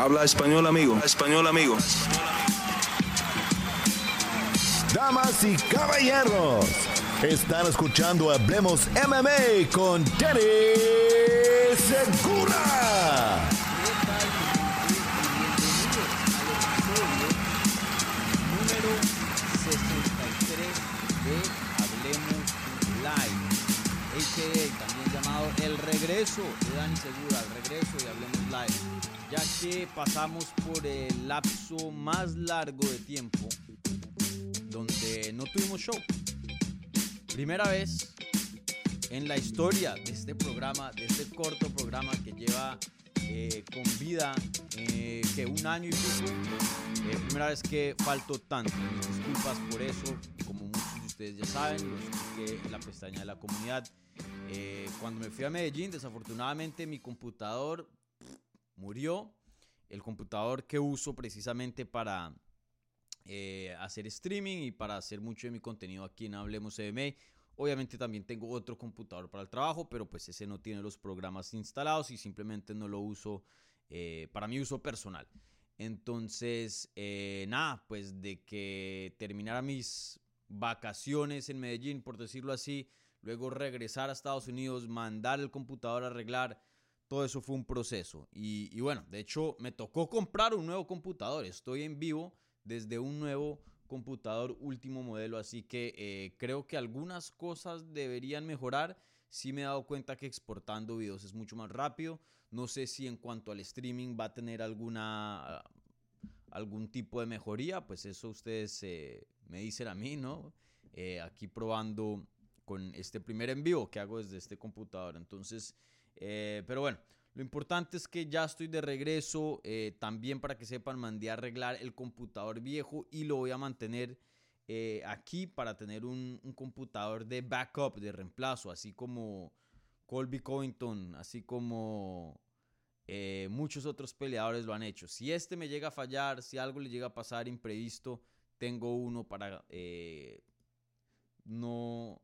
Habla español, amigo. Español, amigo. Damas y caballeros, están escuchando Hablemos MMA con Danny Segura. número 63 de Hablemos Live, a.k.a. también Regreso de Dani Segura, el regreso de Hablemos Live, ya que pasamos por el lapso más largo de tiempo donde no tuvimos show. Primera vez en la historia de este programa, de este corto programa que lleva eh, con vida eh, que un año y pico. Eh, primera vez que faltó tanto. Disculpas por eso. Como ustedes ya saben, lo expliqué en la pestaña de la comunidad. cuando me fui a Medellín, desafortunadamente mi computador murió. El computador que uso precisamente para hacer streaming y para hacer mucho de mi contenido aquí en Hablemos CMA Obviamente también tengo otro computador para el trabajo, pero pues ese no tiene los programas instalados y simplemente no lo uso eh, para mi uso personal. Entonces, eh, nada, pues de que terminara mis vacaciones en Medellín, por decirlo así, luego regresar a Estados Unidos, mandar el computador a arreglar, todo eso fue un proceso. Y, bueno, de hecho me tocó comprar un nuevo computador, estoy en vivo desde un nuevo computador último modelo, así que eh, creo que algunas cosas deberían mejorar. Sí me he dado cuenta que exportando videos es mucho más rápido. No sé si en cuanto al streaming va a tener alguna algún tipo de mejoría, pues eso ustedes eh, me dicen a mí, ¿no? Eh, aquí probando con este primer envío que hago desde este computador. Entonces, pero bueno, lo importante es que ya estoy de regreso. Eh, también para que sepan, mandé a arreglar el computador viejo y lo voy a mantener eh, aquí para tener un, computador de backup, de reemplazo, así como Colby Covington, así como eh, muchos otros peleadores lo han hecho. Si este me llega a fallar, si algo le llega a pasar imprevisto, tengo uno para no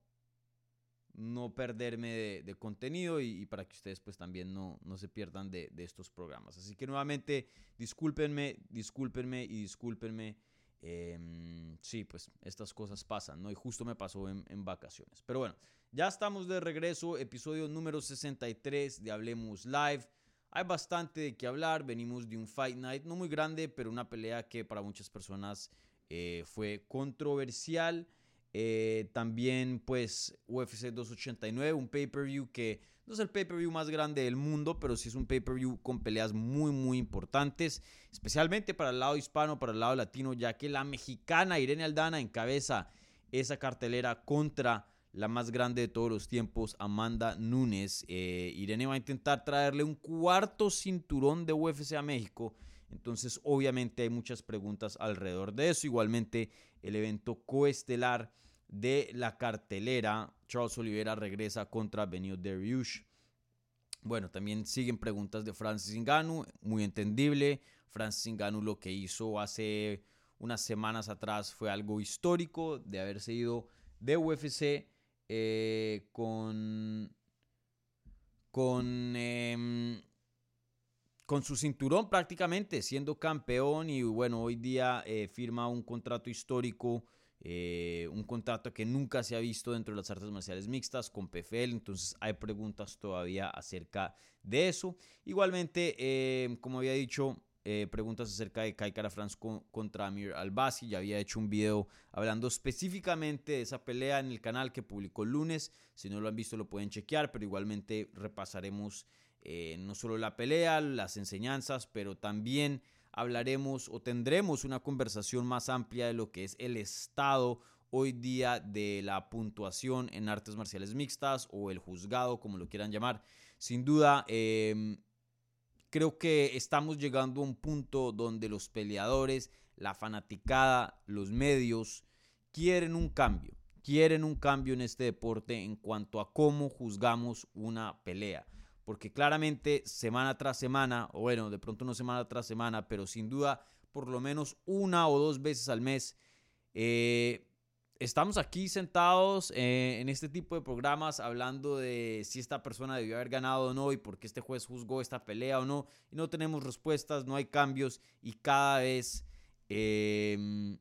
no perderme de, contenido y, para que ustedes pues también no, no se pierdan de, estos programas. Así que nuevamente discúlpenme, discúlpenme y discúlpenme. Em, sí, pues estas cosas pasan, ¿no? Y justo me pasó en, en, vacaciones. Pero bueno, ya estamos de regreso, episodio número 63 de Hablemos Live. Hay bastante de qué hablar, venimos de un Fight Night, no muy grande, pero una pelea que para muchas personas eh, fue controversial. Eh, también pues UFC 289, un pay-per-view que no es el pay-per-view más grande del mundo, pero sí es un pay-per-view con peleas muy muy importantes, especialmente para el lado hispano, para el lado latino, ya que la mexicana Irene Aldana encabeza esa cartelera contra la más grande de todos los tiempos, Amanda Nunes. Eh, Irene va a intentar traerle un cuarto cinturón de UFC a México. Entonces, obviamente hay muchas preguntas alrededor de eso. Igualmente, el evento coestelar de la cartelera. Charles Oliveira regresa contra Benio Dariush. Bueno, también siguen preguntas de Francis Ngannou, muy entendible. Francis Ngannou lo que hizo hace unas semanas atrás fue algo histórico de haberse ido de UFC eh, con con em, con su cinturón prácticamente siendo campeón y bueno hoy día eh, firma un contrato histórico eh, un contrato que nunca se ha visto dentro de las artes marciales mixtas con PFL, entonces hay preguntas todavía acerca de eso. Igualmente, eh, como había dicho, eh, preguntas acerca de Kai Kara France contra Amir Albasi. Ya había hecho un video hablando específicamente de esa pelea en el canal que publicó el lunes. Si no lo han visto, lo pueden chequear, pero igualmente repasaremos no solo la pelea, las enseñanzas, pero también hablaremos o tendremos una conversación más amplia de lo que es el estado hoy día de la puntuación en artes marciales mixtas o el juzgado, como lo quieran llamar. Sin duda, em, creo que estamos llegando a un punto donde los peleadores, la fanaticada, los medios quieren un cambio. Quieren un cambio en este deporte en cuanto a cómo juzgamos una pelea porque claramente semana tras semana, o bueno, de pronto no semana tras semana, pero sin duda por lo menos una o dos veces al mes, eh, estamos aquí sentados eh, en este tipo de programas hablando de si esta persona debió haber ganado o no y por qué este juez juzgó esta pelea o no. Y no tenemos respuestas, no hay cambios y cada vez em,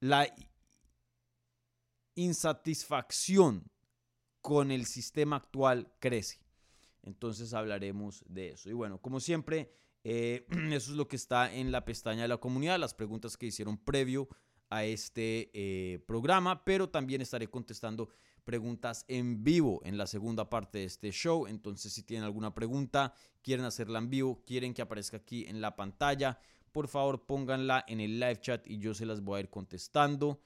la insatisfacción con el sistema actual crece. Entonces hablaremos de eso. Y bueno, como siempre, eh, eso es lo que está en la pestaña de la comunidad, las preguntas que hicieron previo a este eh, programa, pero también estaré contestando preguntas en vivo en la segunda parte de este show. Entonces, si tienen alguna pregunta, quieren hacerla en vivo, quieren que aparezca aquí en la pantalla, por favor pónganla en el live chat y yo se las voy a ir contestando.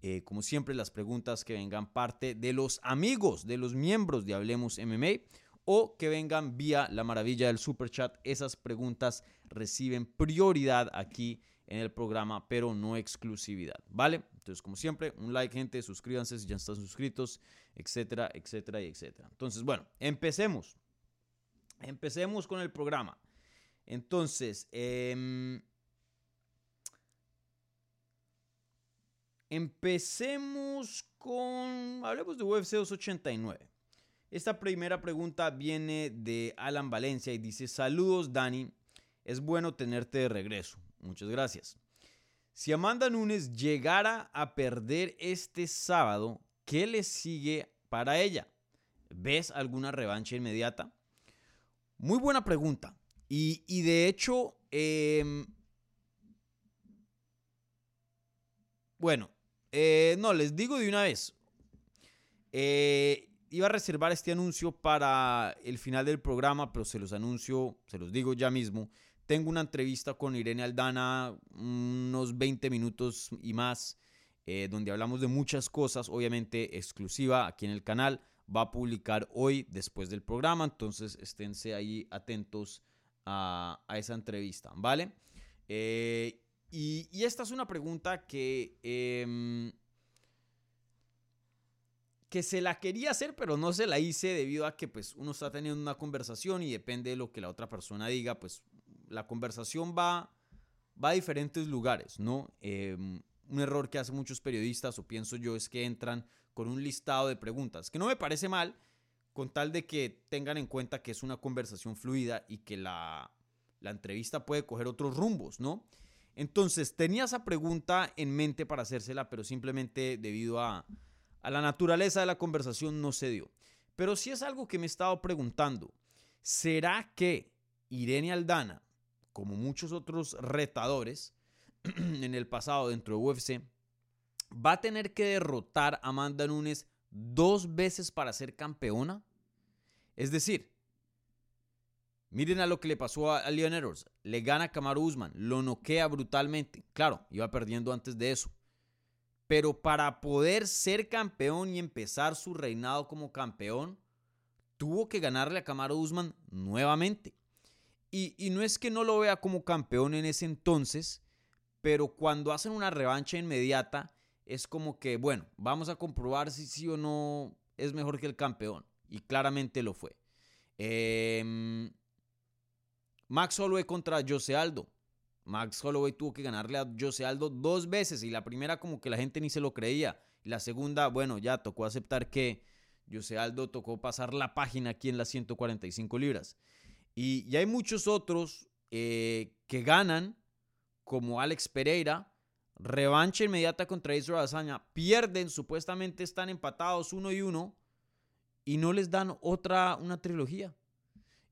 Eh, como siempre, las preguntas que vengan parte de los amigos, de los miembros de Hablemos MMA o que vengan vía la maravilla del super chat. Esas preguntas reciben prioridad aquí en el programa, pero no exclusividad, ¿vale? Entonces, como siempre, un like, gente, suscríbanse si ya están suscritos, etcétera, etcétera y etcétera. Entonces, bueno, empecemos. Empecemos con el programa. Entonces, em, empecemos con, hablemos de UFC 289. Esta primera pregunta viene de Alan Valencia y dice, saludos Dani, es bueno tenerte de regreso. Muchas gracias. Si Amanda Nunes llegara a perder este sábado, ¿qué le sigue para ella? ¿Ves alguna revancha inmediata? Muy buena pregunta. Y, de hecho, em, bueno, eh, no, les digo de una vez. Eh, iba a reservar este anuncio para el final del programa, pero se los anuncio, se los digo ya mismo. Tengo una entrevista con Irene Aldana, unos 20 minutos y más, eh, donde hablamos de muchas cosas, obviamente exclusiva aquí en el canal. Va a publicar hoy después del programa, entonces esténse ahí atentos a, esa entrevista, ¿vale? Eh, y, y, esta es una pregunta que, em, que se la quería hacer, pero no se la hice debido a que pues, uno está teniendo una conversación y depende de lo que la otra persona diga, pues la conversación va, va a diferentes lugares, ¿no? Em, un error que hacen muchos periodistas, o pienso yo, es que entran con un listado de preguntas, que no me parece mal, con tal de que tengan en cuenta que es una conversación fluida y que la, la entrevista puede coger otros rumbos, ¿no? Entonces, tenía esa pregunta en mente para hacérsela, pero simplemente debido a, a la naturaleza de la conversación no se dio. Pero sí es algo que me he estado preguntando. ¿Será que Irene Aldana como muchos otros retadores en el pasado dentro de UFC, va a tener que derrotar a Amanda Nunes dos veces para ser campeona. Es decir, miren a lo que le pasó a Leon. Le gana a Usman, lo noquea brutalmente. Claro, iba perdiendo antes de eso. Pero para poder ser campeón y empezar su reinado como campeón, tuvo que ganarle a Kamaru Usman nuevamente. Y, no es que no lo vea como campeón en ese entonces, pero cuando hacen una revancha inmediata, es como que, bueno, vamos a comprobar si sí o no es mejor que el campeón. Y claramente lo fue. Em, Max Holloway contra Jose Aldo. Max Holloway tuvo que ganarle a Jose Aldo dos veces y la primera como que la gente ni se lo creía. Y la segunda, bueno, ya tocó aceptar que Jose Aldo tocó pasar la página aquí en las 145 libras. Y, hay muchos otros eh, que ganan, como Alex Pereira, revancha inmediata contra Israel Azaña, pierden, supuestamente están empatados uno y uno, y no les dan otra, una trilogía.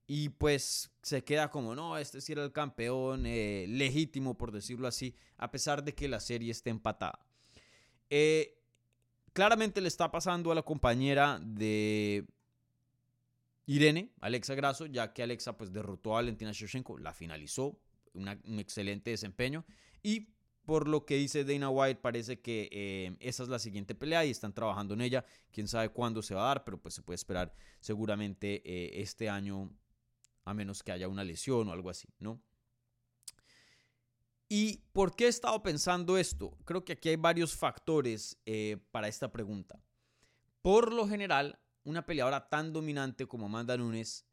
Y pues se queda como, no, este sí era el campeón eh, legítimo, por decirlo así, a pesar de que la serie esté empatada. Eh, claramente le está pasando a la compañera de, Irene, Alexa Grasso, ya que Alexa pues derrotó a Valentina Shevchenko, la finalizó, un excelente desempeño y por lo que dice Dana White parece que eh, esa es la siguiente pelea y están trabajando en ella, quién sabe cuándo se va a dar, pero pues se puede esperar seguramente eh, este año a menos que haya una lesión o algo así, ¿no? ¿Y por qué he estado pensando esto? Creo que aquí hay varios factores eh, para esta pregunta. Por lo general, una peleadora tan dominante como Amanda Nunes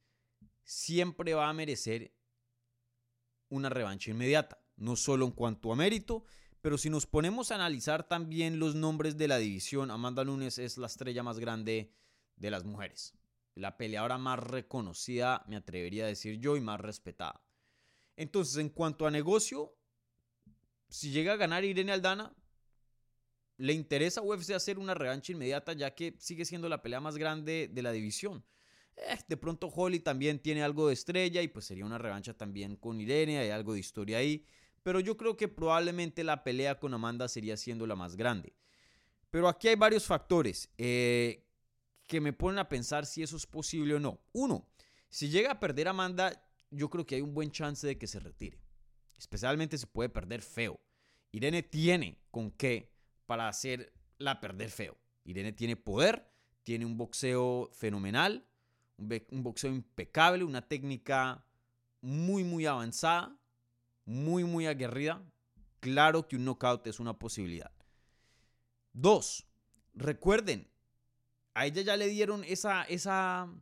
siempre va a merecer una revancha inmediata, no solo en cuanto a mérito, Pero si nos ponemos a analizar también los nombres de la división, Amanda Nunes es la estrella más grande de las mujeres. La peleadora más reconocida, me atrevería a decir yo, y más respetada. Entonces, en cuanto a negocio, si llega a ganar Irene Aldana, le interesa a UFC hacer una revancha inmediata ya que sigue siendo la pelea más grande de la división. Eh, de pronto Holly también tiene algo de estrella y pues sería una revancha también con Irene, hay algo de historia ahí. Pero yo creo que probablemente la pelea con Amanda sería siendo la más grande. Pero aquí hay varios factores eh, que me ponen a pensar si eso es posible o no. Uno, si llega a perder Amanda, yo creo que hay un buen chance de que se retire. Especialmente se puede perder feo. Irene tiene con qué para hacerla perder feo. Irene tiene poder, tiene un boxeo fenomenal, un, boxeo impecable, una técnica muy, muy avanzada, muy, muy aguerrida. Claro que un knockout es una posibilidad. Dos, recuerden, a ella ya le dieron esa, esa,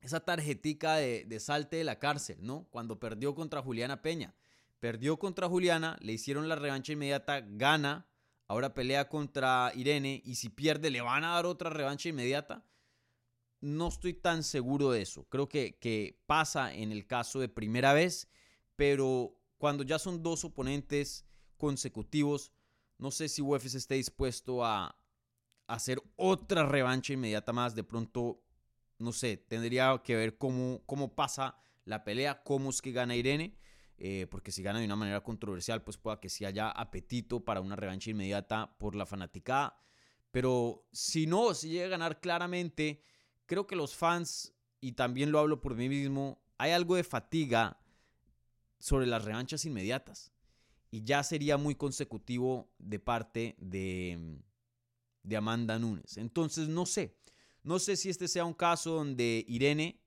esa tarjetica de, de salte de la cárcel, ¿no? Cuando perdió contra Juliana Peña. Perdió contra Juliana, le hicieron la revancha inmediata, gana, ahora pelea contra Irene y si pierde le van a dar otra revancha inmediata. No estoy tan seguro de eso. Creo que, que pasa en el caso de primera vez, pero cuando ya son dos oponentes consecutivos, no sé si UFC esté dispuesto a, hacer otra revancha inmediata más. De pronto, no sé, tendría que ver cómo, cómo pasa la pelea, cómo es que gana Irene. Eh, porque si gana de una manera controversial, pues pueda que sí haya apetito para una revancha inmediata por la fanaticada. Pero si no, si llega a ganar claramente, creo que los fans, y también lo hablo por mí mismo, hay algo de fatiga sobre las revanchas inmediatas. Y ya sería muy consecutivo de parte de, de Amanda Nunes. Entonces, no sé. No sé si este sea un caso donde Irene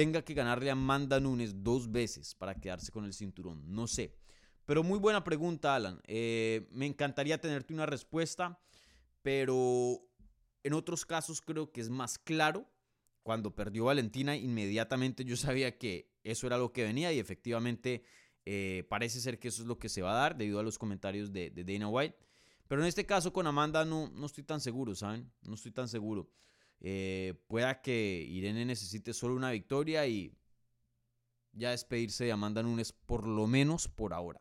tenga que ganarle a Amanda Nunes dos veces para quedarse con el cinturón. No sé. Pero muy buena pregunta, Alan. Eh, me encantaría tenerte una respuesta, pero en otros casos creo que es más claro. Cuando perdió Valentina, inmediatamente yo sabía que eso era lo que venía y efectivamente eh, parece ser que eso es lo que se va a dar debido a los comentarios de, de Dana White. Pero en este caso con Amanda no, no estoy tan seguro, ¿saben? No estoy tan seguro. Eh, pueda que Irene necesite solo una victoria y ya despedirse de Amanda Nunes por lo menos por ahora.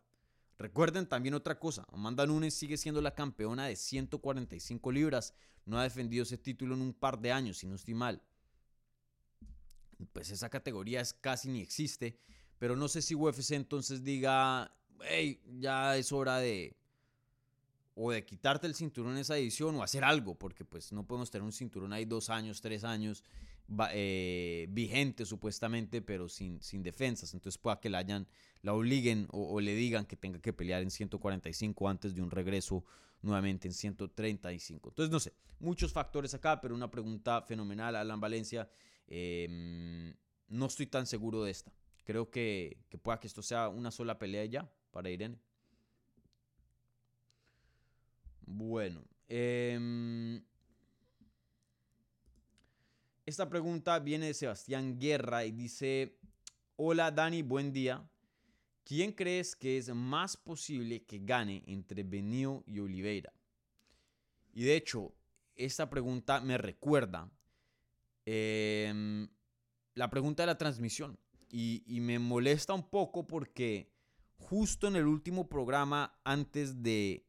Recuerden también otra cosa, Amanda Nunes sigue siendo la campeona de 145 libras, no ha defendido ese título en un par de años, si no estoy mal. Pues esa categoría es, casi ni existe, pero no sé si UFC entonces diga, hey, ya es hora de, o de quitarte el cinturón en esa edición o hacer algo, porque pues no podemos tener un cinturón ahí dos años, tres años eh, vigente supuestamente, pero sin, sin defensas. Entonces pueda que la hayan, la obliguen o, le digan que tenga que pelear en 145 antes de un regreso nuevamente en 135. Entonces no sé, muchos factores acá, pero una pregunta fenomenal, Alan Valencia. Em, no estoy tan seguro de esta. Creo que, que pueda que esto sea una sola pelea ya para Irene. Bueno, em, esta pregunta viene de Sebastián Guerra y dice, hola Dani, buen día. ¿Quién crees que es más posible que gane entre Benio y Oliveira? Y de hecho, esta pregunta me recuerda em, la pregunta de la transmisión. Y, y, me molesta un poco porque justo en el último programa, antes de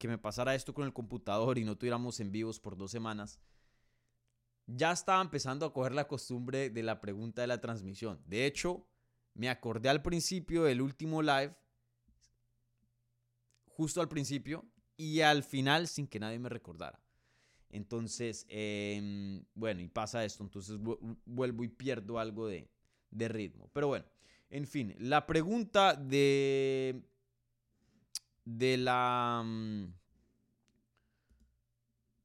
que me pasara esto con el computador y no tuviéramos en vivos por dos semanas, ya estaba empezando a coger la costumbre de la pregunta de la transmisión. De hecho, me acordé al principio del último live, justo al principio, y al final sin que nadie me recordara. Entonces, em, bueno, y pasa esto, entonces vuelvo y pierdo algo de, de ritmo. Pero bueno, en fin, la pregunta de de la... Mm,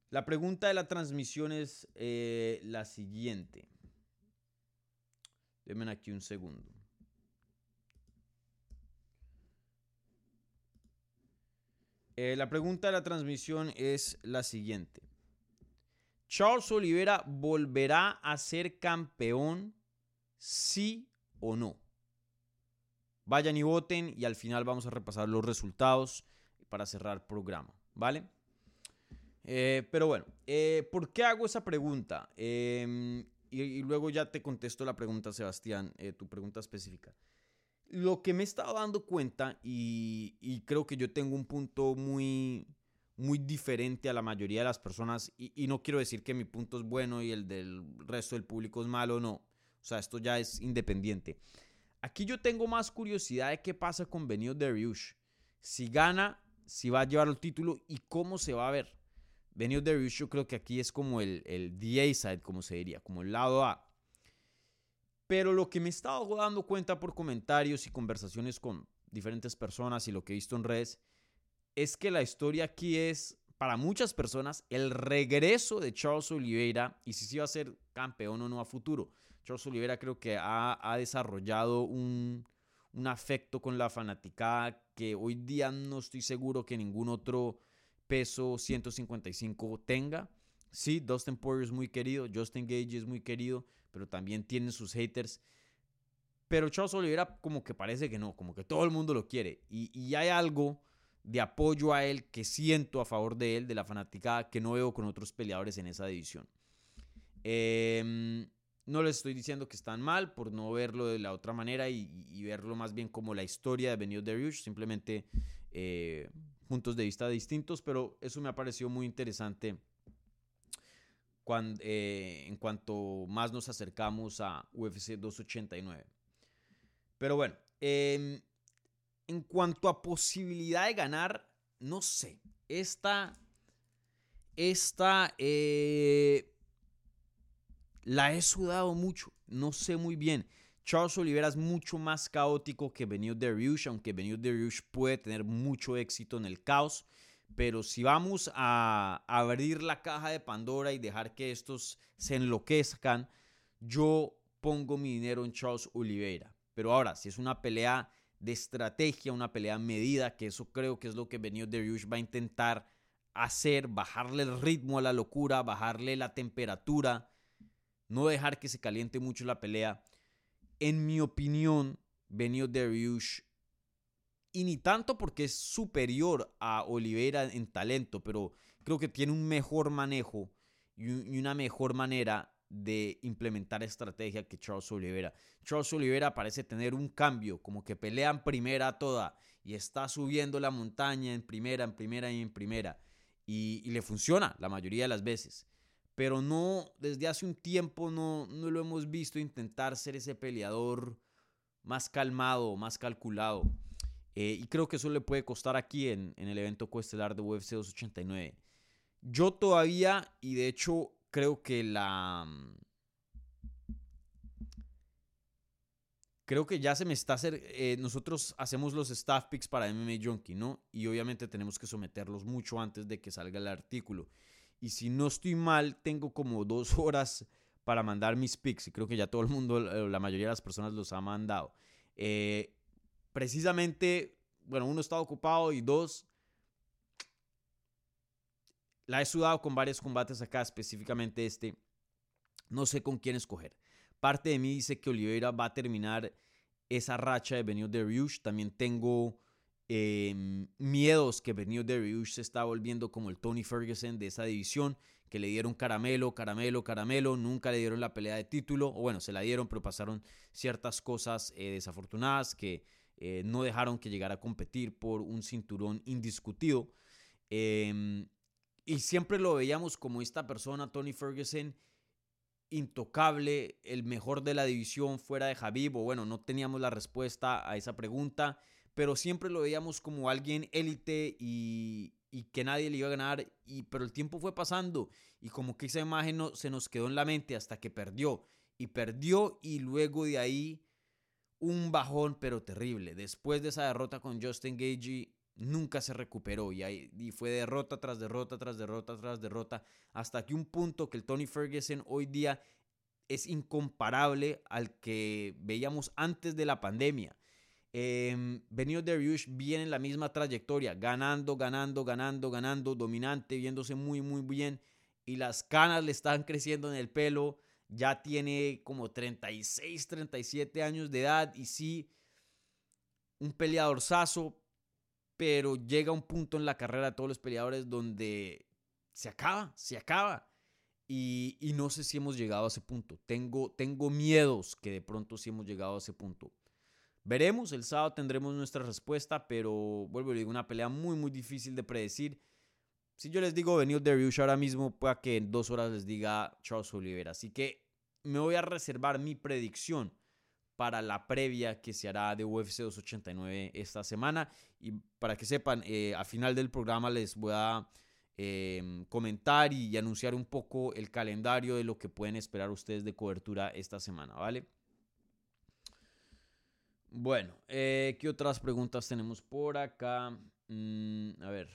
la pregunta de la transmisión es eh, la siguiente. Denme aquí un segundo. Eh, la pregunta de la transmisión es la siguiente. ¿Charles Oliveira volverá a ser campeón, sí o no? Vayan y voten y al final vamos a repasar los resultados para cerrar programa, ¿vale? Eh, pero bueno, eh, ¿por qué hago esa pregunta? Em, y, luego ya te contesto la pregunta, Sebastián, eh, tu pregunta específica. Lo que me he estado dando cuenta, y, creo que yo tengo un punto muy, muy diferente a la mayoría de las personas, y, y, no quiero decir que mi punto es bueno y el del resto del público es malo, no. O sea, esto ya es independiente. Aquí yo tengo más curiosidad de qué pasa con Benio Dariush. Si gana, si va a llevar el título y cómo se va a ver. Benio Dariush yo creo que aquí es como el, el DA side, como se diría, como el lado A. Pero lo que me he estado dando cuenta por comentarios y conversaciones con diferentes personas y lo que he visto en redes es que la historia aquí es, para muchas personas, el regreso de Charles Oliveira y si sí va a ser campeón o no a futuro. Charles Oliveira creo que ha, desarrollado un, afecto con la fanaticada que hoy día no estoy seguro que ningún otro peso 155 tenga. Sí, Dustin Poirier es muy querido, Justin Gage es muy querido, pero también tiene sus haters. Pero Charles Oliveira como que parece que no, como que todo el mundo lo quiere. Y, y hay algo de apoyo a él que siento a favor de él, de la fanaticada, que no veo con otros peleadores en esa división. Eh, no les estoy diciendo que están mal por no verlo de la otra manera y, verlo más bien como la historia de Benio simplemente eh, puntos de vista distintos, pero eso me ha parecido muy interesante cuando, eh, en cuanto más nos acercamos a UFC 289. Pero bueno, em, en cuanto a posibilidad de ganar, no sé, esta, esta, eh, la he sudado mucho, no sé muy bien. Charles Oliveira es mucho más caótico que Benio Dariush, aunque Benio Dariush puede tener mucho éxito en el caos. Pero si vamos a abrir la caja de Pandora y dejar que estos se enloquezcan, yo pongo mi dinero en Charles Oliveira. Pero ahora, si es una pelea de estrategia, una pelea medida, que eso creo que es lo que Benio Dariush va a intentar hacer, bajarle el ritmo a la locura, bajarle la temperatura, no dejar que se caliente mucho la pelea. En mi opinión, Benio Dariush, y ni tanto porque es superior a Oliveira en talento, pero creo que tiene un mejor manejo y una mejor manera de implementar estrategia que Charles Oliveira. Charles Oliveira parece tener un cambio, como que pelea en primera toda y está subiendo la montaña en primera, en primera y en primera. Y, y le funciona la mayoría de las veces pero no, desde hace un tiempo no, no lo hemos visto intentar ser ese peleador más calmado, más calculado. Eh, y creo que eso le puede costar aquí en, en el evento coestelar de UFC 289. Yo todavía, y de hecho creo que la... Creo que ya se me está hacer. Eh, nosotros hacemos los staff picks para MMA Junkie, ¿no? Y obviamente tenemos que someterlos mucho antes de que salga el artículo. Y si no estoy mal, tengo como dos horas para mandar mis picks. Y creo que ya todo el mundo, eh, la mayoría de las personas los ha mandado. Eh, precisamente, bueno, uno está ocupado y dos, la he sudado con varios combates acá, específicamente este. No sé con quién escoger. Parte de mí dice que Oliveira va a terminar esa racha de Benio de Riush. También tengo Em, miedos que Benio Dariush se está volviendo como el Tony Ferguson de esa división, que le dieron caramelo, caramelo, caramelo, nunca le dieron la pelea de título, o bueno, se la dieron, pero pasaron ciertas cosas eh, desafortunadas que eh, no dejaron que llegara a competir por un cinturón indiscutido. Em, y siempre lo veíamos como esta persona, Tony Ferguson, intocable, el mejor de la división fuera de Javib, o bueno, no teníamos la respuesta a esa pregunta pero siempre lo veíamos como alguien élite y, que nadie le iba a ganar, y, pero el tiempo fue pasando y como que esa imagen no, se nos quedó en la mente hasta que perdió, y perdió y luego de ahí un bajón pero terrible. Después de esa derrota con Justin Gagey nunca se recuperó y, ahí, y fue derrota tras derrota tras derrota tras derrota hasta que un punto que el Tony Ferguson hoy día es incomparable al que veíamos antes de la pandemia. Eh, Benio Dariush viene en la misma trayectoria, ganando, ganando, ganando, ganando, dominante, viéndose muy, muy bien. Y las canas le están creciendo en el pelo. Ya tiene como 36, 37 años de edad. Y sí, un peleador saso, pero llega un punto en la carrera de todos los peleadores donde se acaba, se acaba. Y, y, no sé si hemos llegado a ese punto. Tengo, tengo miedos que de pronto sí hemos llegado a ese punto. Veremos, el sábado tendremos nuestra respuesta, pero vuelvo a digo, una pelea muy, muy difícil de predecir. Si yo les digo Benil Dariush ahora mismo, pueda que en dos horas les diga Charles Oliveira. Así que me voy a reservar mi predicción para la previa que se hará de UFC 289 esta semana. Y para que sepan, eh, a final del programa les voy a em, comentar y anunciar un poco el calendario de lo que pueden esperar ustedes de cobertura esta semana, ¿vale? Bueno, eh, ¿qué otras preguntas tenemos por acá? Mm, a ver.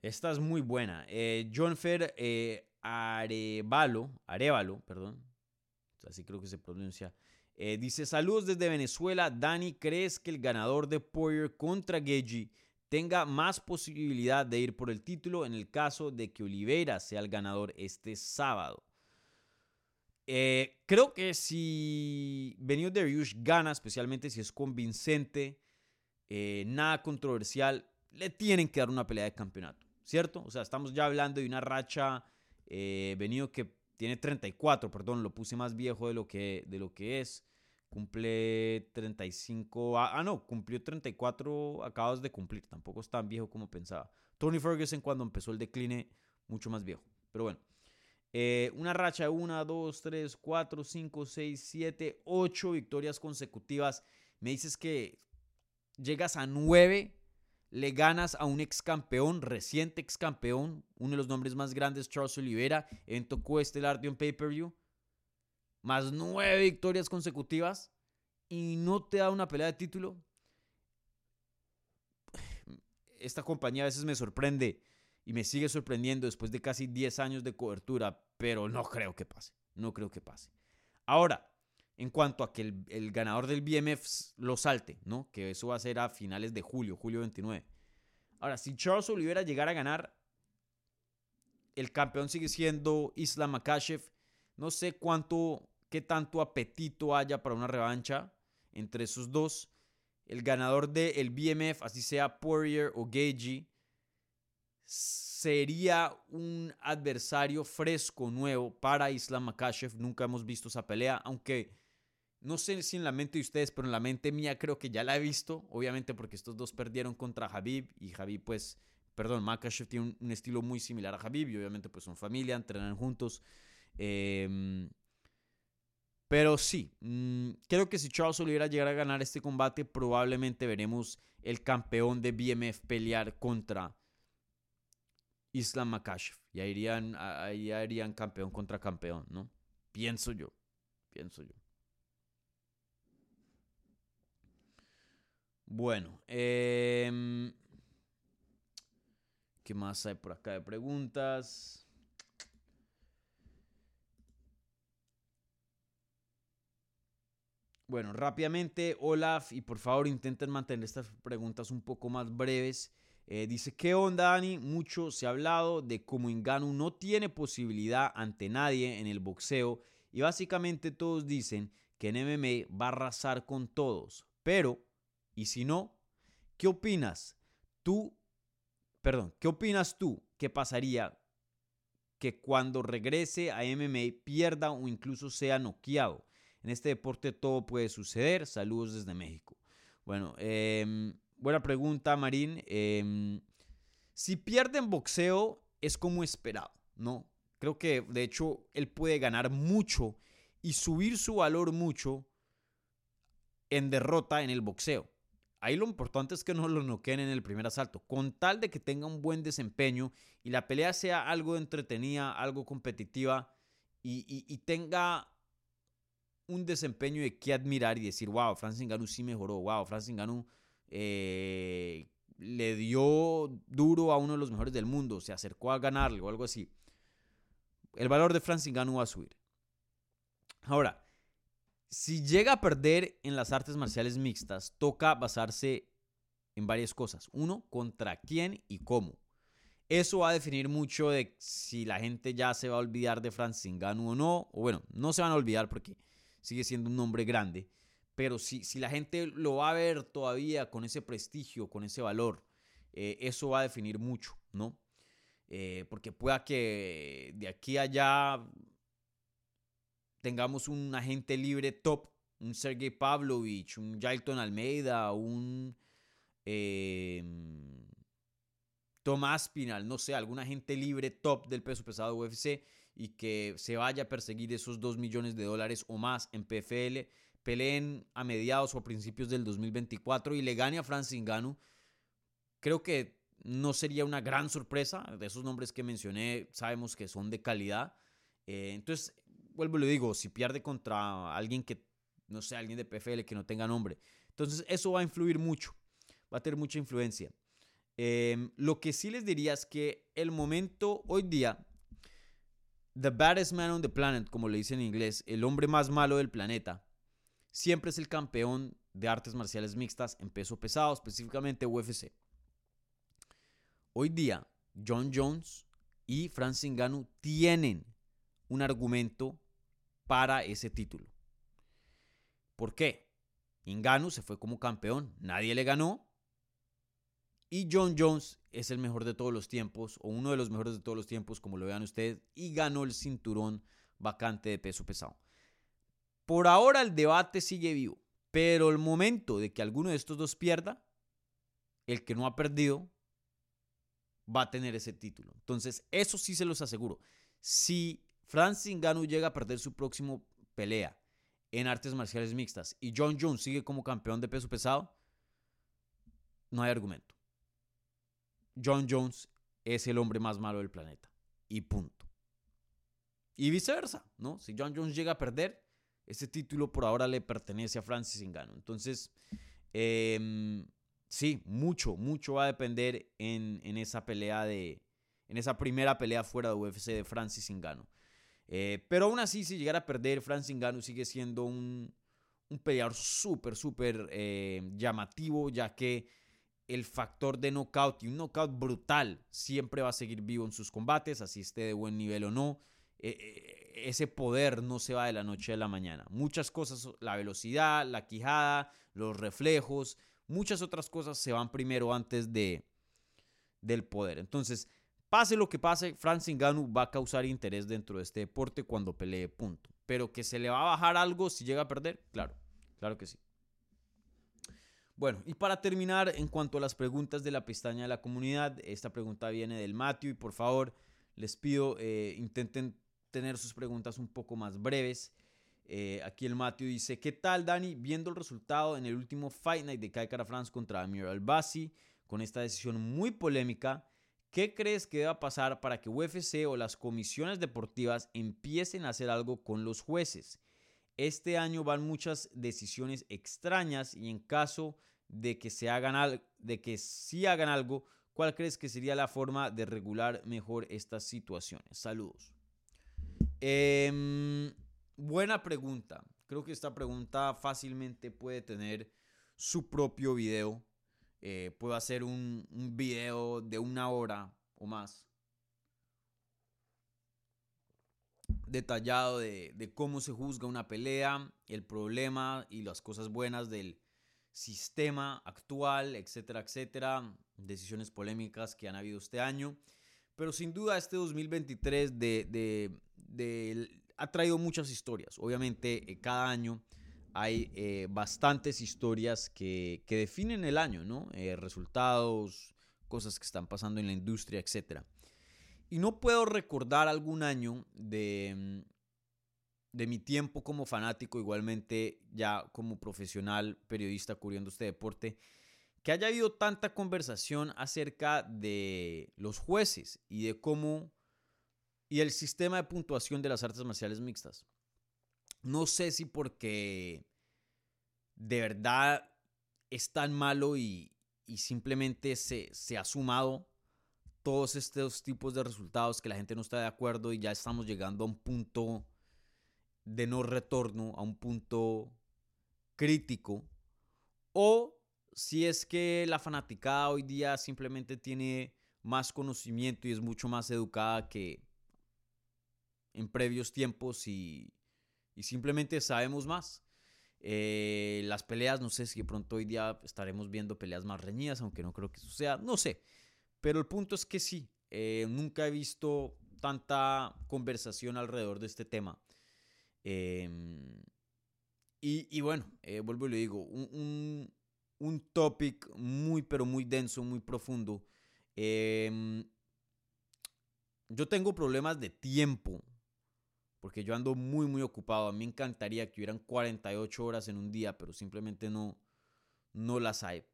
Esta es muy buena. Eh, John Fer eh, Arevalo, Arevalo, perdón, así creo que se pronuncia. Eh, dice, saludos desde Venezuela. Dani, ¿crees que el ganador de Poirier contra Geji tenga más posibilidad de ir por el título en el caso de que Oliveira sea el ganador este sábado? creo que si Benio Dariush gana, especialmente si es convincente, nada controversial, le tienen que dar una pelea de campeonato. ¿cierto? O sea, estamos ya hablando de una racha eh, venido que tiene 34, perdón, lo puse más viejo de lo que, de lo que es. Cumple 35, ah, ah no, cumplió 34 acabados de cumplir, tampoco es tan viejo como pensaba. Tony Ferguson cuando empezó el decline, mucho más viejo, pero bueno. Eh, una racha de 1, 2, 3, 4, 5, 6, 7, 8 victorias consecutivas. Me dices que llegas a 9 le ganas a un ex campeón, reciente ex campeón, uno de los nombres más grandes, Charles Oliveira, evento coestelar de un pay-per-view, más nueve victorias consecutivas y no te da una pelea de título. Esta compañía a veces me sorprende y me sigue sorprendiendo después de casi 10 años de cobertura, pero no creo que pase, no creo que pase. Ahora, en cuanto a que el, ganador del BMF lo salte, ¿no? Que eso va a ser a finales de julio, julio 29. Ahora, si Charles Oliveira llegara a ganar, el campeón sigue siendo Islam Makashev. No sé cuánto, qué tanto apetito haya para una revancha entre esos dos. El ganador del BMF, así sea Poirier o Gagey, sería un adversario fresco, nuevo para Islam Makashev. Nunca hemos visto esa pelea, aunque no sé si en la mente de ustedes, pero en la mente mía creo que ya la he visto. Obviamente porque estos dos perdieron contra Habib y Habib pues, perdón, Makashev tiene un, estilo muy similar a Habib y obviamente pues son familia, entrenan juntos. Em, pero sí, mm, creo que si Charles Oliveira llegara a ganar este combate, probablemente veremos el campeón de BMF pelear contra Islam Makashev. Y ahí irían, ahí irían campeón contra campeón, ¿no? Pienso yo, pienso yo. Bueno, em, ¿qué más hay por acá de preguntas? Bueno, rápidamente, Olaf, y por favor intenten mantener estas preguntas un poco más breves. Eh, dice, ¿qué onda, Dani? Mucho se ha hablado de cómo Inganu no tiene posibilidad ante nadie en el boxeo y básicamente todos dicen que en MMA va a arrasar con todos, pero y si no, ¿qué opinas? Tú, perdón, ¿qué opinas tú ¿Qué pasaría que cuando regrese a MMA pierda o incluso sea noqueado? En este deporte todo puede suceder. Saludos desde México. Bueno, em, buena pregunta, Marín. Em, si pierde en boxeo, es como esperado, ¿no? Creo que de hecho él puede ganar mucho y subir su valor mucho en derrota en el boxeo. Ahí lo importante es que no lo noqueen en el primer asalto, con tal de que tenga un buen desempeño y la pelea sea algo entretenida, algo competitiva y, tenga un desempeño de que admirar y decir, wow, Francis Ngannou sí mejoró, wow, Francis Ngannou eh, le dio duro a uno de los mejores del mundo, se acercó a ganarle o algo así. El valor de Francis Ngannou va a subir. Ahora, si llega a perder en las artes marciales mixtas, toca basarse en varias cosas. Uno, contra quién y cómo. Eso va a definir mucho de si la gente ya se va a olvidar de Francis Ngannou o no. O bueno, no se van a olvidar porque sigue siendo un nombre grande. Pero si, si la gente lo va a ver todavía con ese prestigio, con ese valor, eh, eso va a definir mucho, ¿no? Eh, porque pueda que de aquí a allá tengamos un agente libre top, un Sergey Pavlovich, un Jailton Almeida, un eh, Tomás Pinal, no sé, algún agente libre top del peso pesado UFC y que se vaya a perseguir esos 2 millones de dólares o más en PFL, peleen a mediados o a principios del 2024 y le gane a Francis Ngannou, creo que no sería una gran sorpresa. De esos nombres que mencioné, sabemos que son de calidad. Eh, entonces, vuelvo y le digo, si pierde contra alguien que, no sé, alguien de PFL que no tenga nombre. Entonces, eso va a influir mucho, va a tener mucha influencia. Em, lo que sí les diría es que el momento hoy día, the baddest man on the planet, como le dicen en inglés, el hombre más malo del planeta, siempre es el campeón de artes marciales mixtas en peso pesado, específicamente UFC. Hoy día, John Jones y Francis Ngannou tienen un argumento para ese título. ¿Por qué? Ngannou se fue como campeón, nadie le ganó. Y John Jones es el mejor de todos los tiempos, o uno de los mejores de todos los tiempos, como lo vean ustedes, y ganó el cinturón vacante de peso pesado. Por ahora el debate sigue vivo, pero el momento de que alguno de estos dos pierda, el que no ha perdido va a tener ese título. Entonces, eso sí se los aseguro. Si Francis Ngannou llega a perder su próximo pelea en artes marciales mixtas y John Jones sigue como campeón de peso pesado, no hay argumento. John Jones es el hombre más malo del planeta. Y punto. Y viceversa, ¿no? Si John Jones llega a perder, ese título por ahora le pertenece a Francis Ngannou. Entonces, eh, sí, mucho, mucho va a depender en, esa pelea de, en esa primera pelea fuera de UFC de Francis Ngannou. Eh, pero aún así, si llegara a perder, Francis Ngannou sigue siendo un, un peleador súper, súper eh, llamativo, ya que el factor de knockout y un knockout brutal siempre va a seguir vivo en sus combates, así esté de buen nivel o no. Eh, ese poder no se va de la noche a la mañana. Muchas cosas, la velocidad, la quijada, los reflejos, muchas otras cosas se van primero antes de, del poder. Entonces, pase lo que pase, Francis Ngannou va a causar interés dentro de este deporte cuando pelee, punto. Pero que se le va a bajar algo si llega a perder, claro, claro que sí. Bueno, y para terminar, en cuanto a las preguntas de la pestaña de la comunidad, esta pregunta viene del Matthew y por favor les pido eh, intenten tener sus preguntas un poco más breves. Eh, aquí el Matthew dice, ¿qué tal Dani? Viendo el resultado en el último Fight Night de Kai France contra Amir Albasi, con esta decisión muy polémica, ¿qué crees que deba pasar para que UFC o las comisiones deportivas empiecen a hacer algo con los jueces? Este año van muchas decisiones extrañas y en caso de que, se hagan de que sí hagan algo, ¿cuál crees que sería la forma de regular mejor estas situaciones? Saludos. Eh, Buena pregunta. Creo que esta pregunta fácilmente puede tener su propio video. Eh, puedo hacer un, video de una hora o más. Detallado de, de cómo se juzga una pelea, el problema y las cosas buenas del sistema actual, etcétera, etcétera. Decisiones polémicas que han habido este año. Pero sin duda este 2023 de, de, ha traído muchas historias. Obviamente, eh, cada año hay eh, bastantes historias que, definen el año, ¿no? Eh, resultados, cosas que están pasando en la industria, etc. Y no puedo recordar algún año de, mm, de mi tiempo como fanático, igualmente ya como profesional, periodista cubriendo este deporte, que haya habido tanta conversación acerca de los jueces y de cómo y el sistema de puntuación de las artes marciales mixtas. No sé si porque de verdad es tan malo y, simplemente se, se ha sumado todos estos tipos de resultados que la gente no está de acuerdo y ya estamos llegando a un punto de no retorno, a un punto crítico, o si es que la fanaticada hoy día simplemente tiene más conocimiento y es mucho más educada que en previos tiempos y, y simplemente sabemos más. Eh, las peleas, no sé si de pronto hoy día estaremos viendo peleas más reñidas, aunque no creo que suceda, no sé. Pero el punto es que sí, eh, nunca he visto tanta conversación alrededor de este tema. Em, y, bueno, eh, vuelvo y le digo, un, un, topic muy, pero muy denso, muy profundo. Em, yo tengo problemas de tiempo, porque yo ando muy, muy ocupado. A mí me encantaría que hubieran 48 horas en un día, pero simplemente no, no las hay.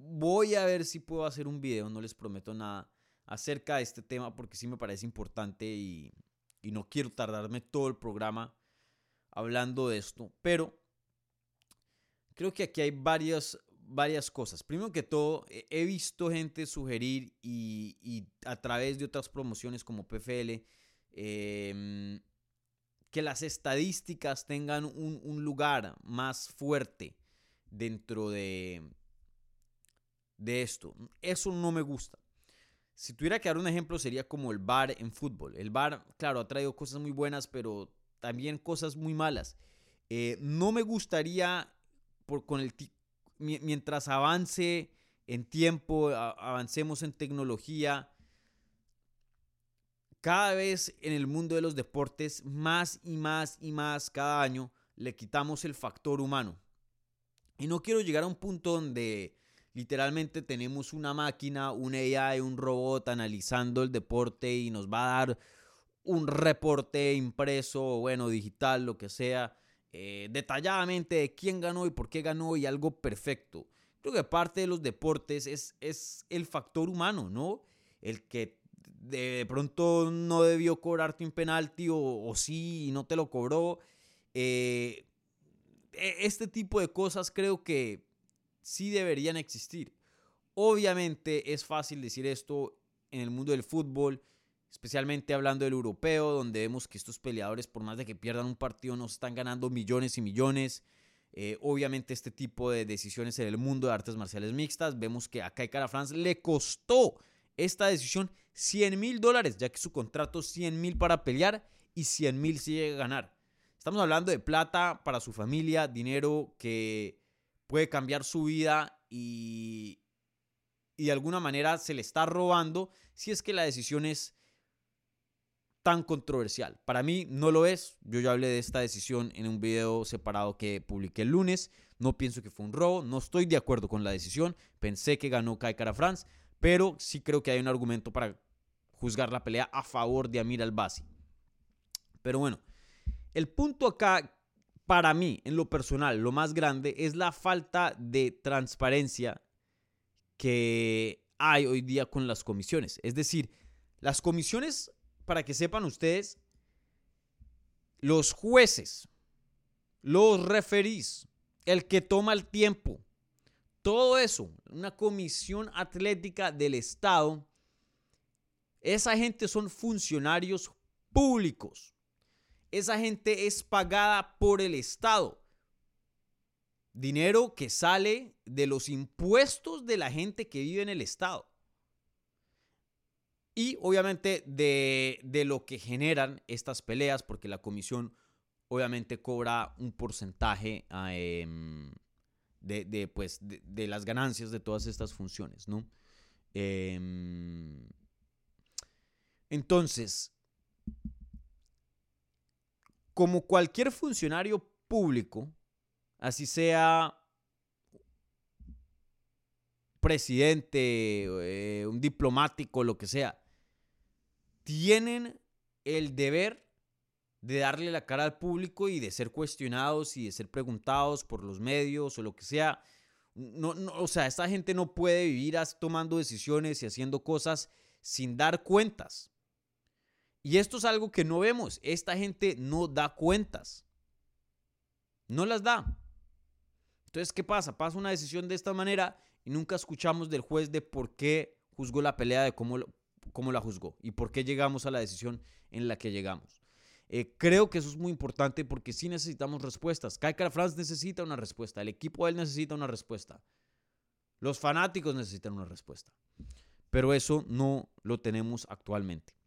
Voy a ver si puedo hacer un video, no les prometo nada, acerca de este tema, porque sí me parece importante y, y no quiero tardarme todo el programa hablando de esto, pero creo que aquí hay varias, varias cosas. Primero que todo, he visto gente sugerir y, a través de otras promociones como PFL, em, que las estadísticas tengan un, un, lugar más fuerte dentro de, de esto. Eso no me gusta. Si tuviera que dar un ejemplo sería como el bar en fútbol. El bar, claro, ha traído cosas muy buenas, pero también cosas muy malas. Eh, no me gustaría, por, con el, mientras avance en tiempo, avancemos en tecnología, cada vez en el mundo de los deportes, más y más y más cada año, le quitamos el factor humano. Y no quiero llegar a un punto donde literalmente tenemos una máquina, un AI, un robot analizando el deporte y nos va a dar un reporte impreso, bueno, digital, lo que sea, eh, detalladamente de quién ganó y por qué ganó y algo perfecto. Creo que parte de los deportes es, es el factor humano, ¿no? El que de pronto no debió cobrarte un penalti o, sí y no te lo cobró. Eh, e, este tipo de cosas creo que sí deberían existir. Obviamente es fácil decir esto en el mundo del fútbol especialmente hablando del europeo, donde vemos que estos peleadores, por más de que pierdan un partido, no están ganando millones y millones. Eh, obviamente este tipo de decisiones en el mundo de artes marciales mixtas, vemos que a Kai Cara France le costó esta decisión 100 mil dólares, ya que su contrato 100 mil para pelear y 100 mil si llega a ganar. Estamos hablando de plata para su familia, dinero que puede cambiar su vida y, y de alguna manera se le está robando si es que la decisión es tan controversial. Para mí no lo es. Yo ya hablé de esta decisión en un video separado que publiqué el lunes. No pienso que fue un robo. No estoy de acuerdo con la decisión. Pensé que ganó Kai Cara France. Pero sí creo que hay un argumento para juzgar la pelea a favor de Amir Albasi. Pero bueno, el punto acá, para mí, en lo personal, lo más grande es la falta de transparencia que hay hoy día con las comisiones. Es decir, las comisiones para que sepan ustedes, los jueces, los referís, el que toma el tiempo, todo eso, una comisión atlética del Estado, esa gente son funcionarios públicos. Esa gente es pagada por el Estado. Dinero que sale de los impuestos de la gente que vive en el Estado y obviamente de, lo que generan estas peleas, porque la comisión obviamente cobra un porcentaje em, de, pues, de, las ganancias de todas estas funciones, ¿no? Em, entonces, como cualquier funcionario público, así sea presidente, eh, un diplomático, lo que sea, tienen el deber de darle la cara al público y de ser cuestionados y de ser preguntados por los medios o lo que sea. No, o sea, esta gente no puede vivir tomando decisiones y haciendo cosas sin dar cuentas. Y esto es algo que no vemos. Esta gente no da cuentas. No las da. Entonces, ¿qué pasa? Pasa una decisión de esta manera y nunca escuchamos del juez de por qué juzgó la pelea, de cómo, cómo la juzgó y por qué llegamos a la decisión en la que llegamos. Eh, creo que eso es muy importante porque sí necesitamos respuestas. Kaikara France necesita una respuesta, el equipo de él necesita una respuesta, los fanáticos necesitan una respuesta. pero eso no lo tenemos actualmente.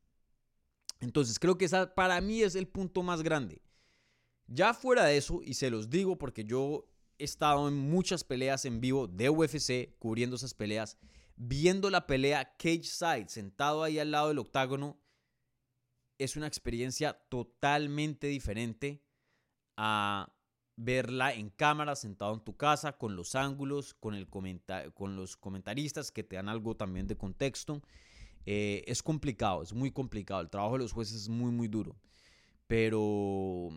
Entonces creo que esa para mí es el punto más grande. Ya fuera de eso, y se los digo porque yo he estado en muchas peleas en vivo de UFC, cubriendo esas peleas, viendo la pelea cage side, sentado ahí al lado del octágono, es una experiencia totalmente diferente a verla en cámara, sentado en tu casa, con los ángulos, con, con los comentaristas que te dan algo también de contexto. Eh, es complicado, es muy complicado. El trabajo de los jueces es muy, muy duro. Pero,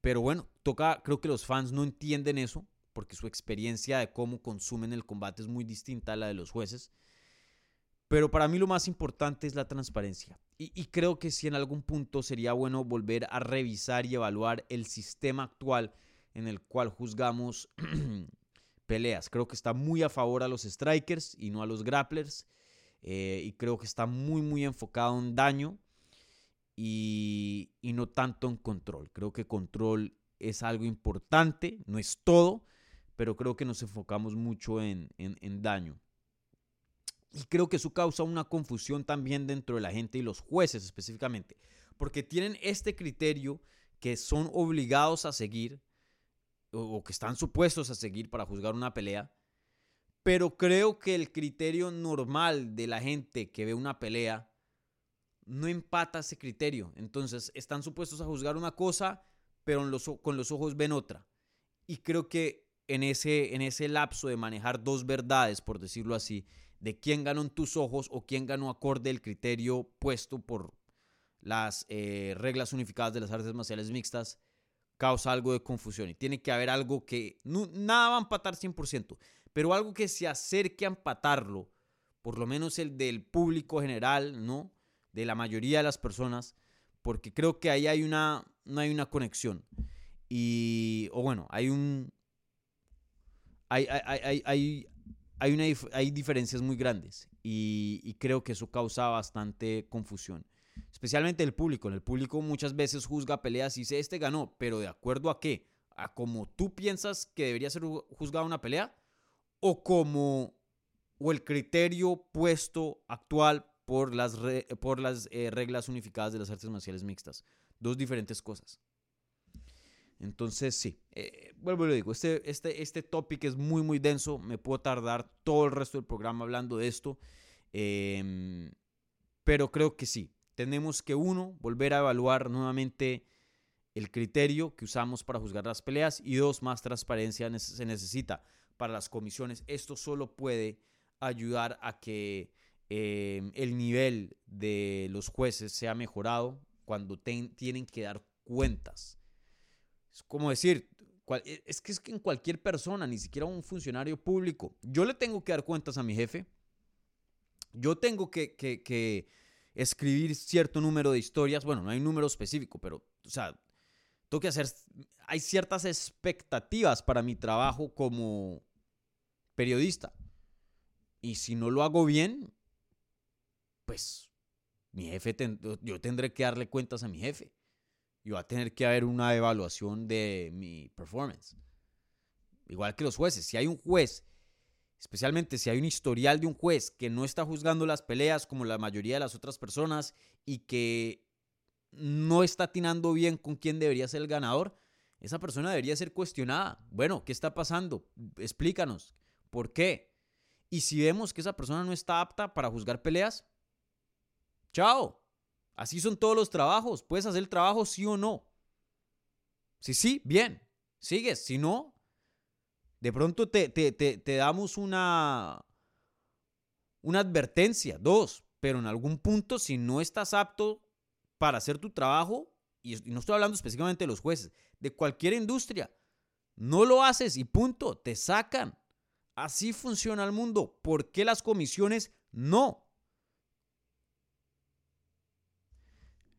pero bueno, toca, creo que los fans no entienden eso, porque su experiencia de cómo consumen el combate es muy distinta a la de los jueces. Pero para mí lo más importante es la transparencia. Y, creo que si en algún punto sería bueno volver a revisar y evaluar el sistema actual en el cual juzgamos peleas. Creo que está muy a favor a los strikers y no a los grapplers. Eh, y creo que está muy, muy enfocado en daño y, no tanto en control. Creo que control es algo importante, no es todo, pero creo que nos enfocamos mucho en daño. Y creo que eso causa una confusión también dentro de la gente y los jueces específicamente, porque tienen este criterio que son obligados a seguir o que están supuestos a seguir para juzgar una pelea, pero creo que el criterio normal de la gente que ve una pelea no empata ese criterio. Entonces están supuestos a juzgar una cosa, pero con los ojos ven otra. Y creo que en ese, en ese lapso de manejar dos verdades, por decirlo así, de quién ganó en tus ojos o quién ganó acorde el criterio puesto por las eh, reglas unificadas de las artes marciales mixtas, causa algo de confusión. Y tiene que haber algo que nada va a empatar 100%, pero algo que se acerque a empatarlo, por lo menos el del público general, ¿no? De la mayoría de las personas, porque creo que ahí hay una, no hay una conexión. Y, o bueno, hay un, hay, hay, hay, hay, una, hay diferencias muy grandes y, creo que eso causa bastante confusión. Especialmente el público. El público muchas veces juzga peleas y dice, este ganó, pero ¿de acuerdo a qué? ¿A cómo tú piensas que debería ser juzgada una pelea? ¿O como o el criterio puesto actual por las, por las eh, reglas unificadas de las artes marciales mixtas? Dos diferentes cosas. Entonces, sí, eh, vuelvo y lo digo, este, este, este topic es muy, muy denso, me puedo tardar todo el resto del programa hablando de esto, em, pero creo que sí, tenemos que uno, volver a evaluar nuevamente el criterio que usamos para juzgar las peleas y dos, más transparencia se necesita para las comisiones. Esto solo puede ayudar a que em, el nivel de los jueces sea mejorado cuando tienen que dar cuentas es como decir, e, es que es que en cualquier persona, ni siquiera un funcionario público, yo le tengo que dar cuentas a mi jefe. Yo tengo que, escribir cierto número de historias. Bueno, no hay número específico, pero, o sea, tengo que hacer. Hay ciertas expectativas para mi trabajo como periodista. Y si no lo hago bien, pues mi jefe, yo tendré que darle cuentas a mi jefe y va a tener que haber una evaluación de mi performance. Igual que los jueces. Si hay un juez, especialmente si hay un historial de un juez que no está juzgando las peleas como la mayoría de las otras personas y que no está atinando bien con quién debería ser el ganador, esa persona debería ser cuestionada. Bueno, ¿qué está pasando? Explícanos. ¿Por qué? Y si vemos que esa persona no está apta para juzgar peleas, chao. Así son todos los trabajos. Puedes hacer el trabajo sí o no. Si sí, bien, sigues. Si no, de pronto te, te, damos una, una advertencia, dos, pero en algún punto, si no estás apto para hacer tu trabajo, y no estoy hablando específicamente de los jueces, de cualquier industria, no lo haces y punto, te sacan. Así funciona el mundo. ¿Por qué las comisiones no?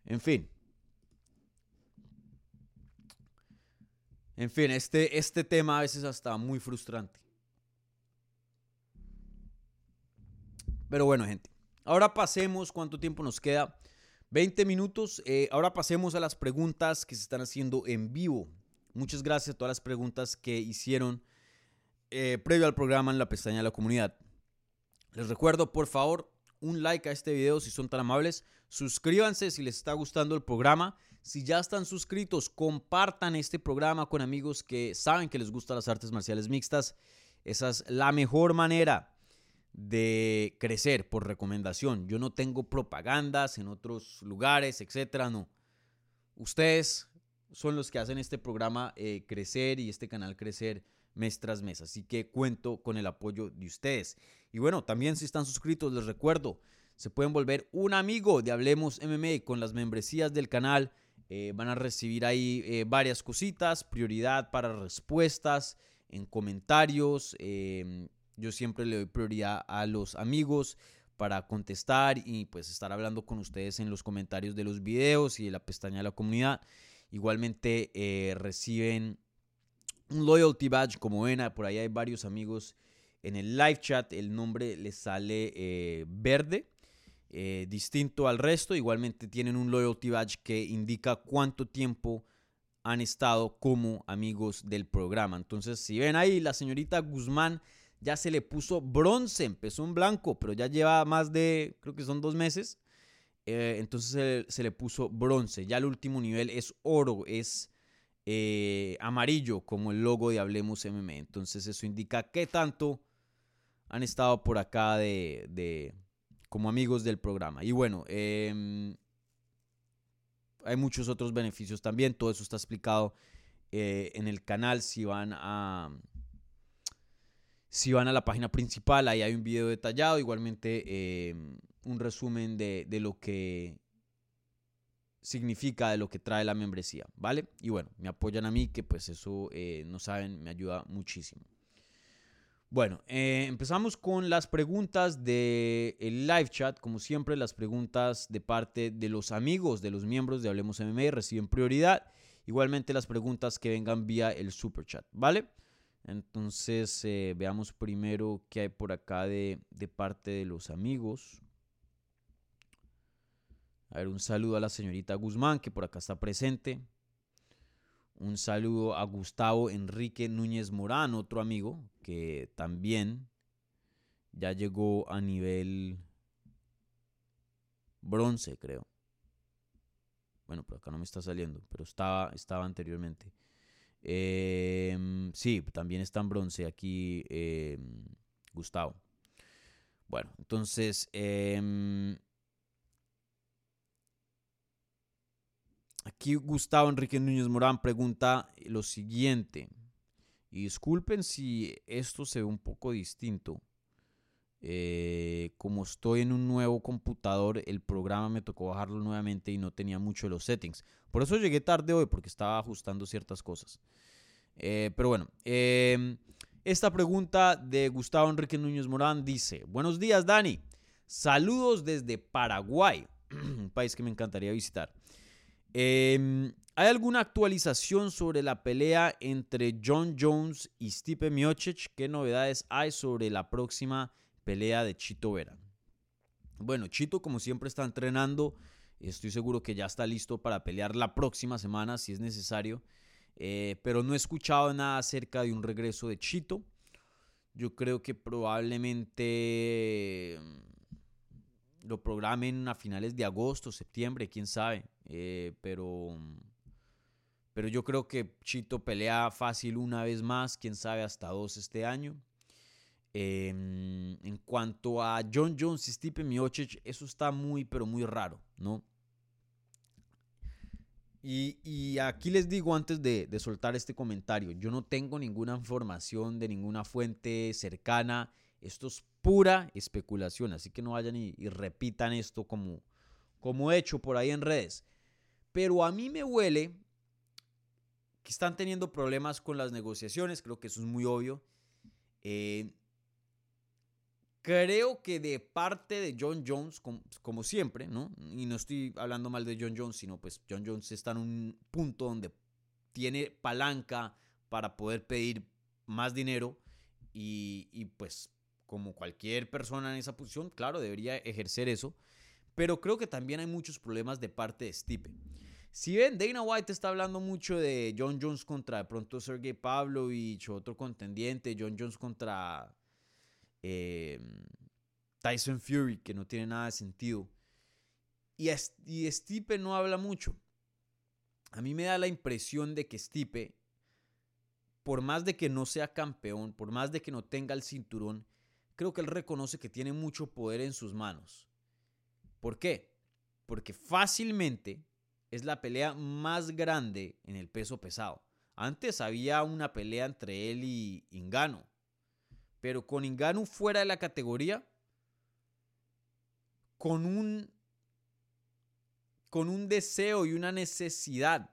En fin. En fin, este, este tema a veces hasta muy frustrante. Pero bueno, gente. Ahora pasemos, ¿cuánto tiempo nos queda? 20 minutos. Eh, ahora pasemos a las preguntas que se están haciendo en vivo. Muchas gracias a todas las preguntas que hicieron eh, previo al programa en la pestaña de la comunidad. Les recuerdo, por favor, un like a este video si son tan amables. Suscríbanse si les está gustando el programa. Si ya están suscritos, compartan este programa con amigos que saben que les gustan las artes marciales mixtas. Esa es la mejor manera de crecer por recomendación. Yo no tengo propagandas en otros lugares, etcétera, no. Ustedes son los que hacen este programa eh, crecer y este canal crecer mes tras mes. Así que cuento con el apoyo de ustedes. Y bueno, también si están suscritos, les recuerdo, se pueden volver un amigo de Hablemos MMA con las membresías del canal. Eh, van a recibir ahí eh, varias cositas, prioridad para respuestas en comentarios. Em, yo siempre le doy prioridad a los amigos para contestar y pues estar hablando con ustedes en los comentarios de los videos y de la pestaña de la comunidad. Igualmente eh, reciben un loyalty badge, como ven, por ahí hay varios amigos en el live chat, el nombre les sale eh, verde, eh, distinto al resto. Igualmente tienen un loyalty badge que indica cuánto tiempo han estado como amigos del programa. Entonces, si ven ahí, la señorita Guzmán ya se le puso bronce, empezó en blanco, pero ya lleva más de, creo que son dos meses. Eh, entonces se, se, le puso bronce. Ya el último nivel es oro, es eh, amarillo como el logo de Hablemos MM. Entonces eso indica qué tanto han estado por acá de, como amigos del programa. Y bueno, em, hay muchos otros beneficios también. Todo eso está explicado eh, en el canal. Si van a si van a la página principal, ahí hay un video detallado. Igualmente em, un resumen de, de lo que significa de lo que trae la membresía, ¿vale? Y bueno, me apoyan a mí, que pues eso, eh, no saben, me ayuda muchísimo. Bueno, eh, empezamos con las preguntas del el live chat. Como siempre, las preguntas de parte de los amigos, de los miembros de Hablemos MMA reciben prioridad. Igualmente las preguntas que vengan vía el super chat, ¿vale? Entonces, eh, veamos primero qué hay por acá de, de parte de los amigos. A ver, un saludo a la señorita Guzmán, que por acá está presente. Un saludo a Gustavo Enrique Núñez Morán, otro amigo, que también ya llegó a nivel bronce, creo. Bueno, por acá no me está saliendo, pero estaba, estaba anteriormente. Em, sí, también está en bronce aquí em, Gustavo. Bueno, entonces em, Aquí Gustavo Enrique Núñez Morán pregunta lo siguiente. Y disculpen si esto se ve un poco distinto. Eh, como estoy en un nuevo computador, el programa me tocó bajarlo nuevamente y no tenía mucho de los settings. Por eso llegué tarde hoy, porque estaba ajustando ciertas cosas. Eh, pero bueno, em, esta pregunta de Gustavo Enrique Núñez Morán dice, buenos días Dani, saludos desde Paraguay, un país que me encantaría visitar. Em, ¿Hay alguna actualización sobre la pelea entre John Jones y Stipe Miocic? ¿Qué novedades hay sobre la próxima pelea de Chito Vera? Bueno, Chito como siempre está entrenando. Estoy seguro que ya está listo para pelear la próxima semana si es necesario. Eh, pero no he escuchado nada acerca de un regreso de Chito. Yo creo que probablemente mm, lo programen a finales de agosto, septiembre, quién sabe. Eh, pero, pero yo creo que Chito pelea fácil una vez más, quién sabe hasta dos este año. Em, en cuanto a John Jones y Stipe Miocic, eso está muy, pero muy raro, ¿no? Y, aquí les digo antes de, de, soltar este comentario, yo no tengo ninguna información de ninguna fuente cercana, esto es pura especulación, así que no vayan y, y repitan esto como, como hecho por ahí en redes. Pero a mí me huele que están teniendo problemas con las negociaciones, creo que eso es muy obvio. Eh, creo que de parte de John Jones, como, siempre, ¿no? Y no estoy hablando mal de John Jones, sino pues John Jones está en un punto donde tiene palanca para poder pedir más dinero y, y pues como cualquier persona en esa posición, claro, debería ejercer eso. Pero creo que también hay muchos problemas de parte de Stipe. Si ven, Dana White está hablando mucho de John Jones contra de pronto Sergey Pavlovich, otro contendiente, John Jones contra eh, Tyson Fury, que no tiene nada de sentido. Y Stipe no habla mucho. A mí me da la impresión de que Stipe, por más de que no sea campeón, por más de que no tenga el cinturón, creo que él reconoce que tiene mucho poder en sus manos. ¿Por qué? Porque fácilmente es la pelea más grande en el peso pesado. Antes había una pelea entre él y Ingano. Pero con Ingano fuera de la categoría, con un, con un deseo y una necesidad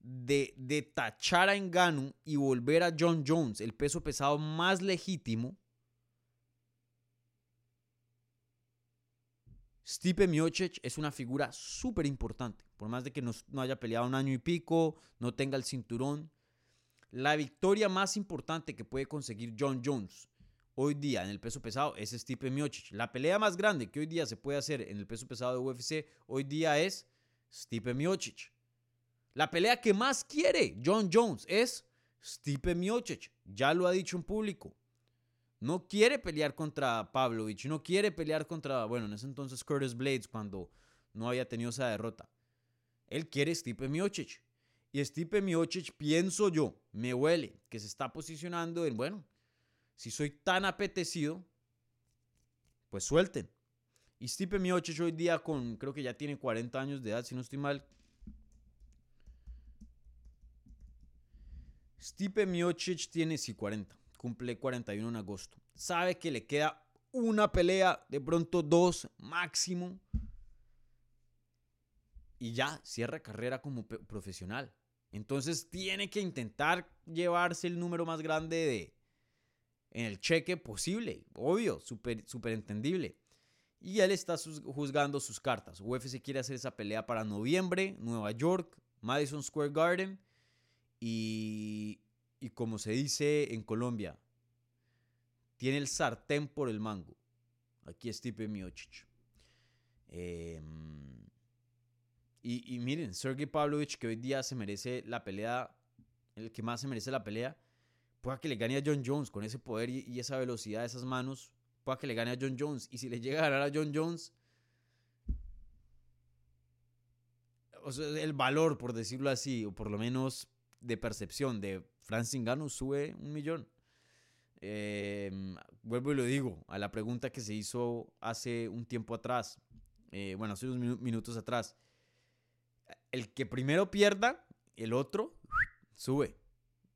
de, de tachar a Engano y volver a John Jones, el peso pesado más legítimo, Stipe Miocic es una figura súper importante. Por más de que no, haya peleado un año y pico, no tenga el cinturón. La victoria más importante que puede conseguir John Jones hoy día en el peso pesado es Stipe Miocic. La pelea más grande que hoy día se puede hacer en el peso pesado de UFC hoy día es Stipe Miocic. La pelea que más quiere John Jones es Stipe Miocic. Ya lo ha dicho en público. No quiere pelear contra Pavlovich, no quiere pelear contra, bueno, en ese entonces Curtis Blades cuando no había tenido esa derrota. Él quiere Stipe Miocic. Y Stipe Miocic, pienso yo, me huele que se está posicionando en, bueno, si soy tan apetecido, pues suelten. Y Stipe Miocic hoy día con, creo que ya tiene 40 años de edad, si no estoy mal. Stipe Miocic tiene, sí, 40 cumple 41 en agosto. Sabe que le queda una pelea, de pronto dos máximo. Y ya cierra carrera como profesional. Entonces tiene que intentar llevarse el número más grande de en el cheque posible. Obvio, súper super entendible. Y él está juzgando sus cartas. UFC quiere hacer esa pelea para noviembre, Nueva York, Madison Square Garden. Y, y como se dice en Colombia, tiene el sartén por el mango. Aquí es Stipe Miocic. Em, y, miren, Sergey Pavlovich, que hoy día se merece la pelea, el que más se merece la pelea, pueda que le gane a John Jones con ese poder y, esa velocidad de esas manos, pueda que le gane a John Jones. Y si le llega a ganar a John Jones, el valor, por decirlo así, o por lo menos de percepción de Francis Ngannou sube un millón. Em, vuelvo y lo digo, a la pregunta que se hizo hace un tiempo atrás, eh, bueno, hace unos minutos atrás. El que primero pierda, el otro sube.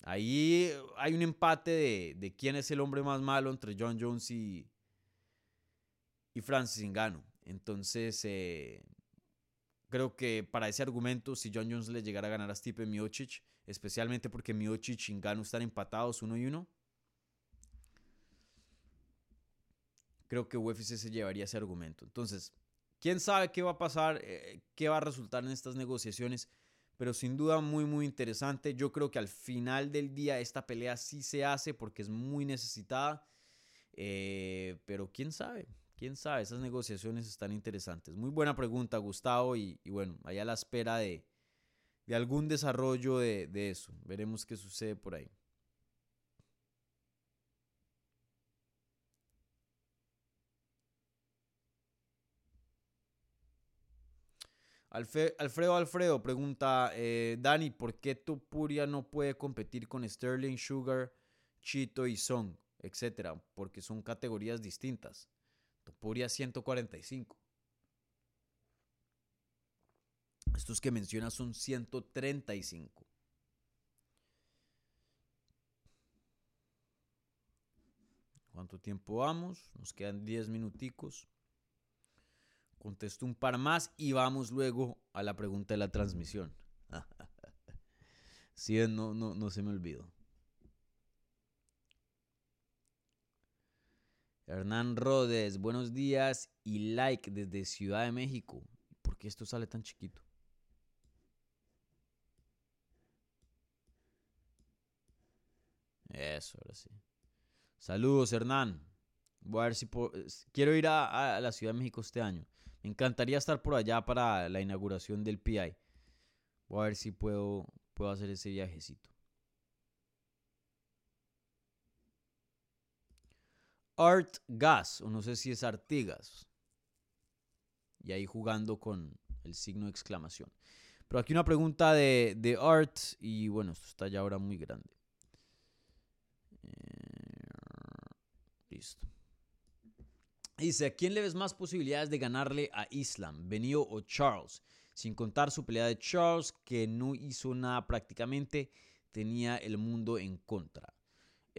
Ahí hay un empate de, quién es el hombre más malo entre John Jones y, y Francis Ngannou. Entonces, eh, creo que para ese argumento, si John Jones le llegara a ganar a Stipe Miocic, especialmente porque Miocic y Ngannou están empatados uno y uno, creo que UFC se llevaría ese argumento. Entonces, quién sabe qué va a pasar, eh, qué va a resultar en estas negociaciones, pero sin duda muy, muy interesante. Yo creo que al final del día esta pelea sí se hace porque es muy necesitada, eh, pero quién sabe. Quién sabe, esas negociaciones están interesantes. Muy buena pregunta, Gustavo. Y, bueno, allá a la espera de, algún desarrollo de, de eso. Veremos qué sucede por ahí. Alfredo Alfredo pregunta, eh, Dani, ¿por qué Topuria no puede competir con Sterling, Sugar, Chito y Song, etcétera? Porque son categorías distintas. Topuria 145. Estos que menciona son 135. ¿Cuánto tiempo vamos? Nos quedan 10 minuticos. Contesto un par más y vamos luego a la pregunta de la transmisión. sí, no, no, no se me olvidó. Hernán Rodes, buenos días y like desde Ciudad de México. ¿Por qué esto sale tan chiquito? Eso, ahora sí. Saludos, Hernán. Voy a ver si quiero ir a, a, la Ciudad de México este año. Me encantaría estar por allá para la inauguración del PI. Voy a ver si puedo, puedo hacer ese viajecito. Art Gas, o no sé si es Artigas. Y ahí jugando con el signo de exclamación. Pero aquí una pregunta de, de Art, y bueno, esto está ya ahora muy grande. Eh, listo. Dice, ¿a quién le ves más posibilidades de ganarle a Islam, Benio o Charles? Sin contar su pelea de Charles, que no hizo nada prácticamente, tenía el mundo en contra.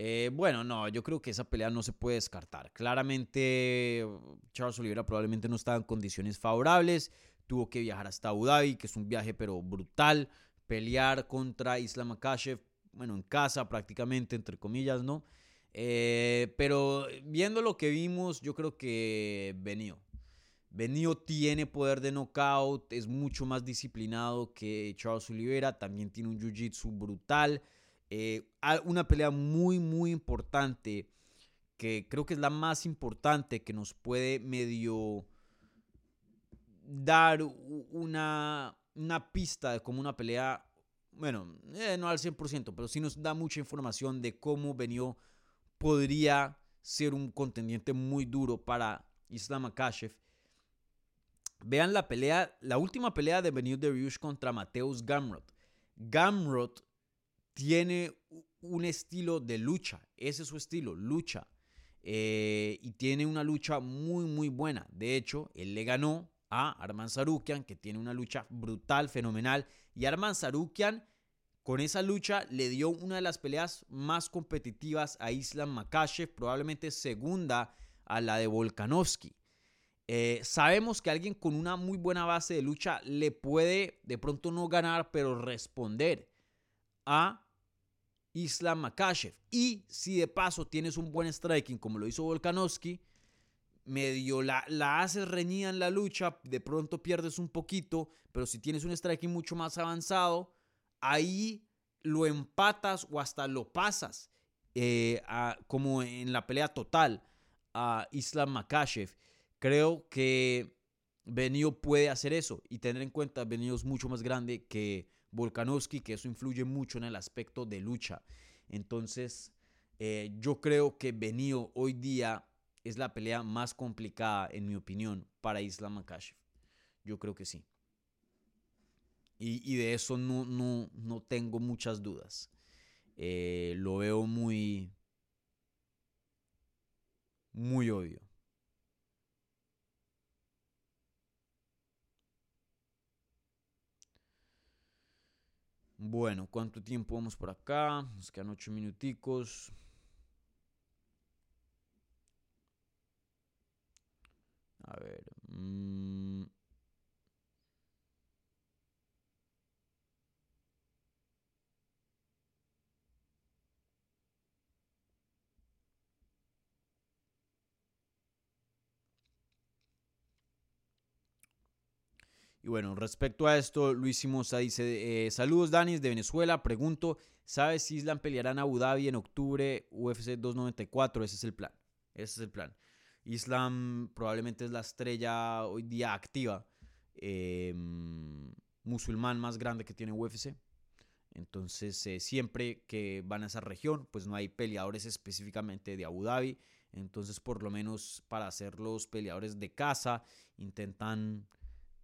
Eh, bueno, no, yo creo que esa pelea no se puede descartar. Claramente, Charles Oliveira probablemente no estaba en condiciones favorables. Tuvo que viajar hasta Abu Dhabi, que es un viaje pero brutal. Pelear contra Islam Makhachev, bueno, en casa prácticamente, entre comillas, ¿no? Eh, pero viendo lo que vimos, yo creo que Benio. Benio tiene poder de knockout, es mucho más disciplinado que Charles Oliveira, también tiene un jiu-jitsu brutal. Eh, una pelea muy, muy importante, que creo que es la más importante que nos puede medio dar una, una pista de cómo una pelea, bueno, eh, no al 100%, pero sí nos da mucha información de cómo Benio podría ser un contendiente muy duro para Islam Akashev. Vean la pelea, la última pelea de Benio Dariush contra Mateus Gamrot. Gamrot tiene un estilo de lucha, ese es su estilo, lucha. Eh, y tiene una lucha muy, muy buena. De hecho, él le ganó a Arman Sarukian, que tiene una lucha brutal, fenomenal. Y Arman Sarukian, con esa lucha, le dio una de las peleas más competitivas a Islam Makashev, probablemente segunda a la de Volkanovski. Eh, sabemos que alguien con una muy buena base de lucha le puede de pronto no ganar, pero responder a Islam Makashev. Y si de paso tienes un buen striking como lo hizo Volkanovski, medio la, la haces reñida en la lucha, de pronto pierdes un poquito, pero si tienes un striking mucho más avanzado, ahí lo empatas o hasta lo pasas, eh, como en la pelea total a Islam Makashev. Creo que Benio puede hacer eso y tener en cuenta Benio es mucho más grande que Volkanovski, que eso influye mucho en el aspecto de lucha. Entonces, eh, yo creo que Benio hoy día es la pelea más complicada, en mi opinión, para Islam Makhachev. Yo creo que sí. Y, de eso no, no, no, tengo muchas dudas. Eh, lo veo muy, muy obvio. Bueno, ¿cuánto tiempo vamos por acá? Nos quedan ocho minuticos. A ver. Mm. Y bueno, respecto a esto, Luis Simosa dice, eh, saludos Danis de Venezuela, pregunto, ¿sabes si Islam peleará en Abu Dhabi en octubre UFC 294? Ese es el plan, ese es el plan. Islam probablemente es la estrella hoy día activa, em, musulmán más grande que tiene UFC. Entonces, eh, siempre que van a esa región, pues no hay peleadores específicamente de Abu Dhabi. Entonces, por lo menos para hacer los peleadores de casa, intentan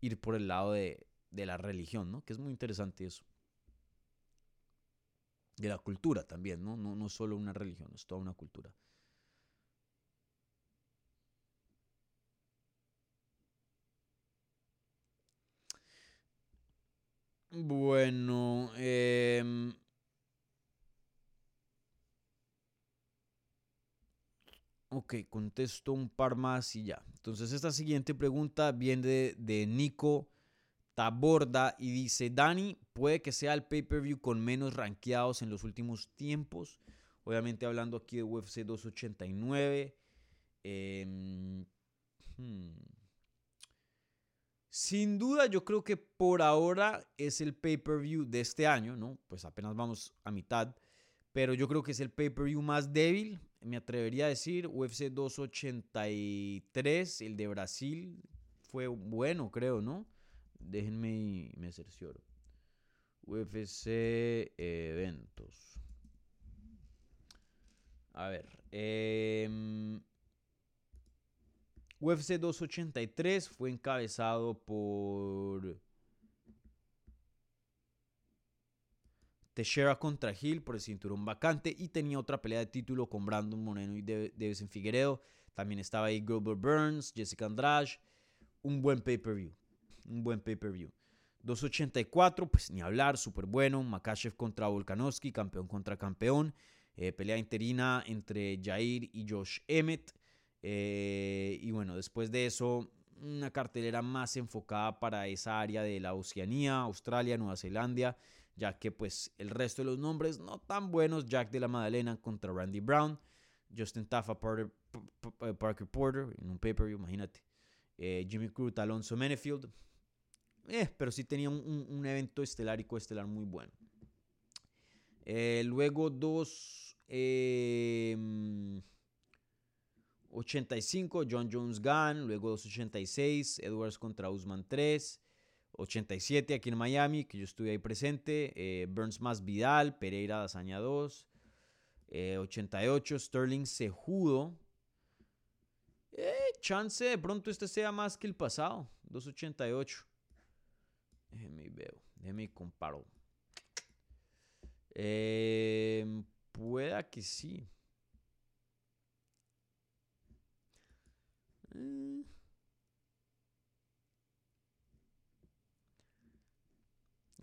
ir por el lado de, la religión, ¿no? Que es muy interesante eso. De la cultura también, ¿no? No, no solo una religión, es toda una cultura. Bueno, eh, Ok, contesto un par más y ya. Entonces esta siguiente pregunta viene de, Nico Taborda y dice, Dani, puede que sea el pay-per-view con menos rankeados en los últimos tiempos. Obviamente hablando aquí de UFC 289. Em, hmm. Sin duda yo creo que por ahora es el pay-per-view de este año, ¿no? Pues apenas vamos a mitad. Pero yo creo que es el pay-per-view más débil me atrevería a decir, UFC 283, el de Brasil, fue bueno, creo, ¿no? Déjenme y me cercioro. UFC eventos. A ver. Em, UFC 283 fue encabezado por Teixeira contra Hill por el cinturón vacante y tenía otra pelea de título con Brandon Moreno y Davison Figueredo. También estaba ahí Gilbert Burns, Jessica Andrade. Un buen pay-per-view. Un buen pay-per-view. 284, pues ni hablar, súper bueno. Makachev contra Volkanovski, campeón contra campeón. Eh, pelea interina entre Jair y Josh Emmett. Eh, y bueno, después de eso, una cartelera más enfocada para esa área de la Oceanía, Australia, Nueva Zelanda ya que pues el resto de los nombres no tan buenos, Jack de la Madalena contra Randy Brown, Justin Taffa, eh, Parker, Porter en un pay-per-view, imagínate, eh, Jimmy Cruz, Alonso Menefield, eh, pero sí tenía un, evento estelar y coestelar muy bueno. luego dos... 85, John Jones Gunn, luego 286, Edwards contra Usman 3, 87 aquí en Miami, que yo estuve ahí presente. Eh, Burns más Vidal, Pereira Dazaña 2. 88 eh, Sterling Sejudo. Eh, chance de pronto este sea más que el pasado. 288. Déjeme veo. Déjeme comparo. Eh, pueda que sí.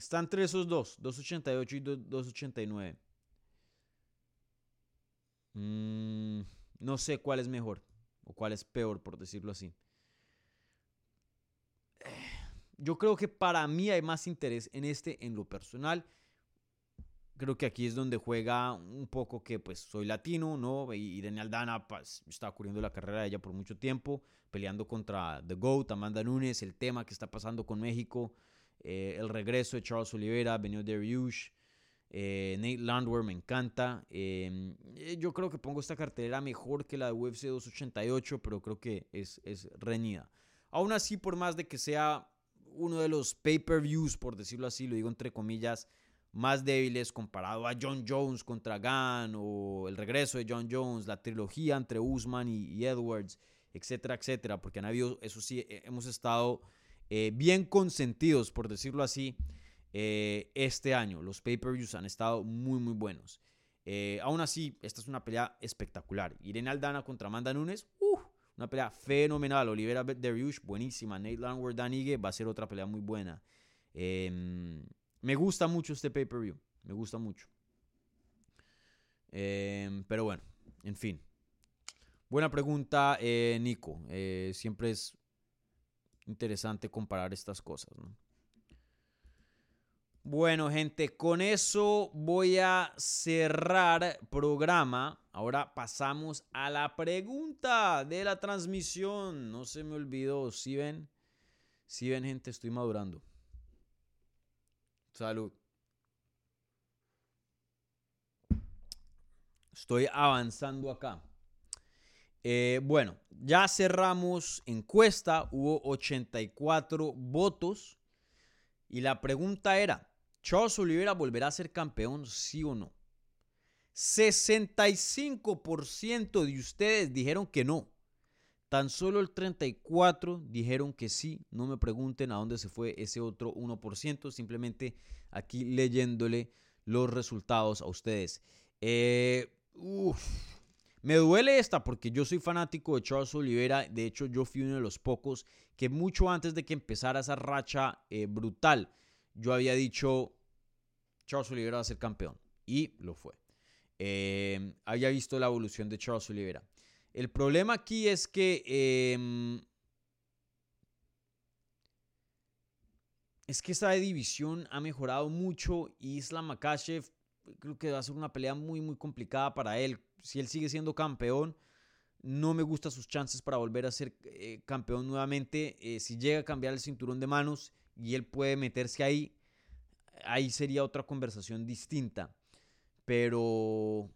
Está entre esos dos, 288 y 289. Mm, no sé cuál es mejor o cuál es peor, por decirlo así. Yo creo que para mí hay más interés en este en lo personal. Creo que aquí es donde juega un poco que pues soy latino, ¿no? Y Irene Aldana pues, estaba cubriendo la carrera de ella por mucho tiempo, peleando contra The GOAT, Amanda Nunes, el tema que está pasando con México. Eh, el regreso de Charles Oliveira, Benio Dariush, eh, Nate Landwehr me encanta. Em, eh, yo creo que pongo esta cartelera mejor que la de UFC 288, pero creo que es, es reñida. Aún así, por más de que sea uno de los pay-per-views, por decirlo así, lo digo entre comillas, más débiles comparado a John Jones contra Gunn o el regreso de John Jones, la trilogía entre Usman y, y Edwards, etcétera, etcétera, porque han habido, eso sí, hemos estado eh, bien consentidos, por decirlo así, eh, este año. Los pay-per-views han estado muy, muy buenos. Eh, aún así, esta es una pelea espectacular. Irene Aldana contra Amanda Nunes, una pelea fenomenal. Olivera Dariush, buenísima. Nate Langworth, Danigue, va a ser otra pelea muy buena. Em, me gusta mucho este pay-per-view. Me gusta mucho. Em, pero bueno, en fin. Buena pregunta, Nico. siempre es interesante comparar estas cosas. Bueno, gente, con eso voy a cerrar programa. Ahora pasamos a la pregunta de la transmisión. No se me olvidó, si ven, si ven, gente, estoy madurando. Salud. Estoy avanzando acá. Eh, bueno, ya cerramos encuesta, hubo 84 votos y la pregunta era, ¿Charles Oliveira volverá a ser campeón, sí o no? 65% de ustedes dijeron que no. Tan solo el 34 dijeron que sí. No me pregunten a dónde se fue ese otro 1%. Simplemente aquí leyéndole los resultados a ustedes. Eh, me duele esta porque yo soy fanático de Charles Oliveira. De hecho, yo fui uno de los pocos que mucho antes de que empezara esa racha eh, brutal, yo había dicho, Charles Oliveira va a ser campeón. Y lo fue. Eh, había visto la evolución de Charles Oliveira. El problema aquí es que... Em, es que esta división ha mejorado mucho y Islam Makashev creo que va a ser una pelea muy, muy complicada para él si él sigue siendo campeón, no me gustan sus chances para volver a ser eh, campeón nuevamente. Eh, si llega a cambiar el cinturón de manos y él puede meterse ahí, ahí sería otra conversación distinta. Pero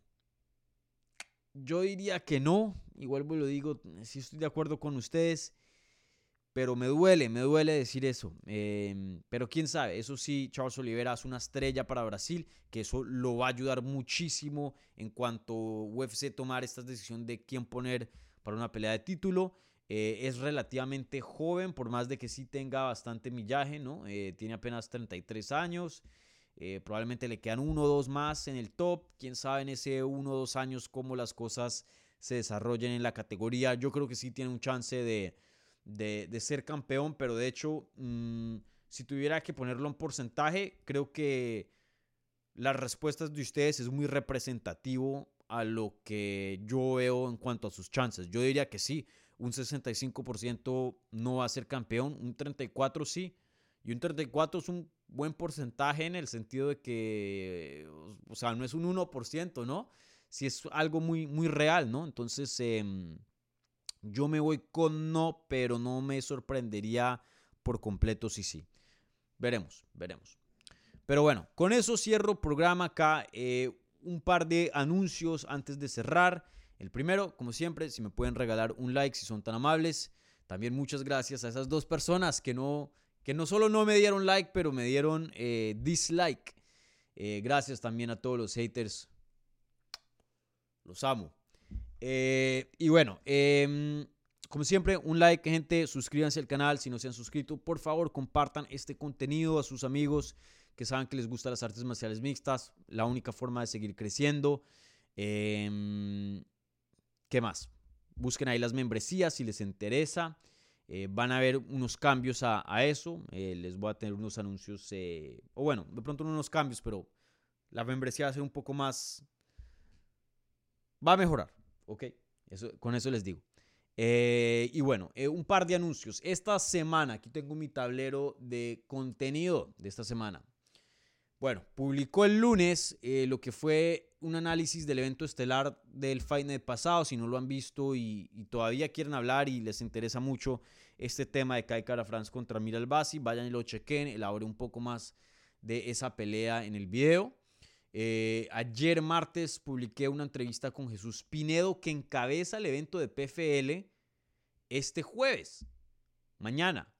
yo diría que no. Igual lo digo, si estoy de acuerdo con ustedes. Pero me duele, me duele decir eso. Em, pero quién sabe, eso sí, Charles Oliveira es una estrella para Brasil, que eso lo va a ayudar muchísimo en cuanto UFC tomar esta decisión de quién poner para una pelea de título. Eh, es relativamente joven, por más de que sí tenga bastante millaje, ¿no? Eh, tiene apenas 33 años. Eh, probablemente le quedan uno o dos más en el top. Quién sabe en ese uno o dos años cómo las cosas se desarrollen en la categoría. Yo creo que sí tiene un chance de, de, ser campeón, pero de hecho, mm, si tuviera que ponerlo en porcentaje, creo que las respuestas de ustedes es muy representativo a lo que yo veo en cuanto a sus chances. Yo diría que sí, un 65% no va a ser campeón, un 34% sí, y un 34% es un buen porcentaje en el sentido de que, o sea, no es un 1%, ¿no? Si es algo muy, muy real, ¿no? Entonces, em, yo me voy con no, pero no me sorprendería por completo si sí. Veremos, veremos. Pero bueno, con eso cierro programa acá. Eh, un par de anuncios antes de cerrar. El primero, como siempre, si me pueden regalar un like si son tan amables. También muchas gracias a esas dos personas que no, que no solo no me dieron like, pero me dieron eh, dislike. Eh, gracias también a todos los haters. Los amo. Eh, y bueno, em, como siempre, un like, gente. Suscríbanse al canal si no se han suscrito. Por favor, compartan este contenido a sus amigos que saben que les gustan las artes marciales mixtas. La única forma de seguir creciendo. Em, ¿Qué más? Busquen ahí las membresías si les interesa. Eh, van a haber unos cambios a, eso. Eh, les voy a tener unos anuncios, eh, o bueno, de pronto no unos cambios, pero la membresía va a ser un poco más... Va a mejorar, ¿ok? Eso, con eso les digo. y bueno, un par de anuncios. Esta semana, aquí tengo mi tablero de contenido de esta semana. Bueno, publicó el lunes eh, lo que fue un análisis del evento estelar del Fight pasado. Si no lo han visto y, todavía quieren hablar y les interesa mucho este tema de Kai Cara France contra Mira Basi, vayan y lo chequen. Elaboré un poco más de esa pelea en el video. Eh, ayer martes publiqué una entrevista con Jesús Pinedo que encabeza el evento de PFL este jueves, mañana.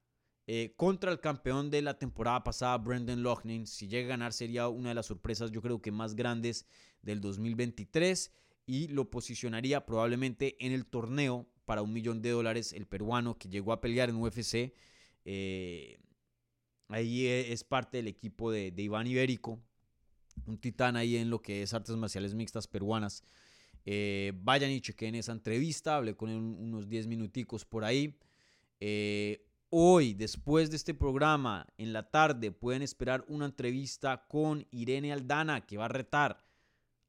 Eh, contra el campeón de la temporada pasada, Brendan Loughnane. Si llega a ganar sería una de las sorpresas yo creo que más grandes del 2023 y lo posicionaría probablemente en el torneo para un millón de dólares el peruano que llegó a pelear en UFC. Eh, ahí es parte del equipo de, Iván Ibérico, un titán ahí en lo que es artes marciales mixtas peruanas. Eh, vayan y chequen esa entrevista, hablé con él unos 10 minuticos por ahí. Eh, Hoy, después de este programa, en la tarde, pueden esperar una entrevista con Irene Aldana, que va a retar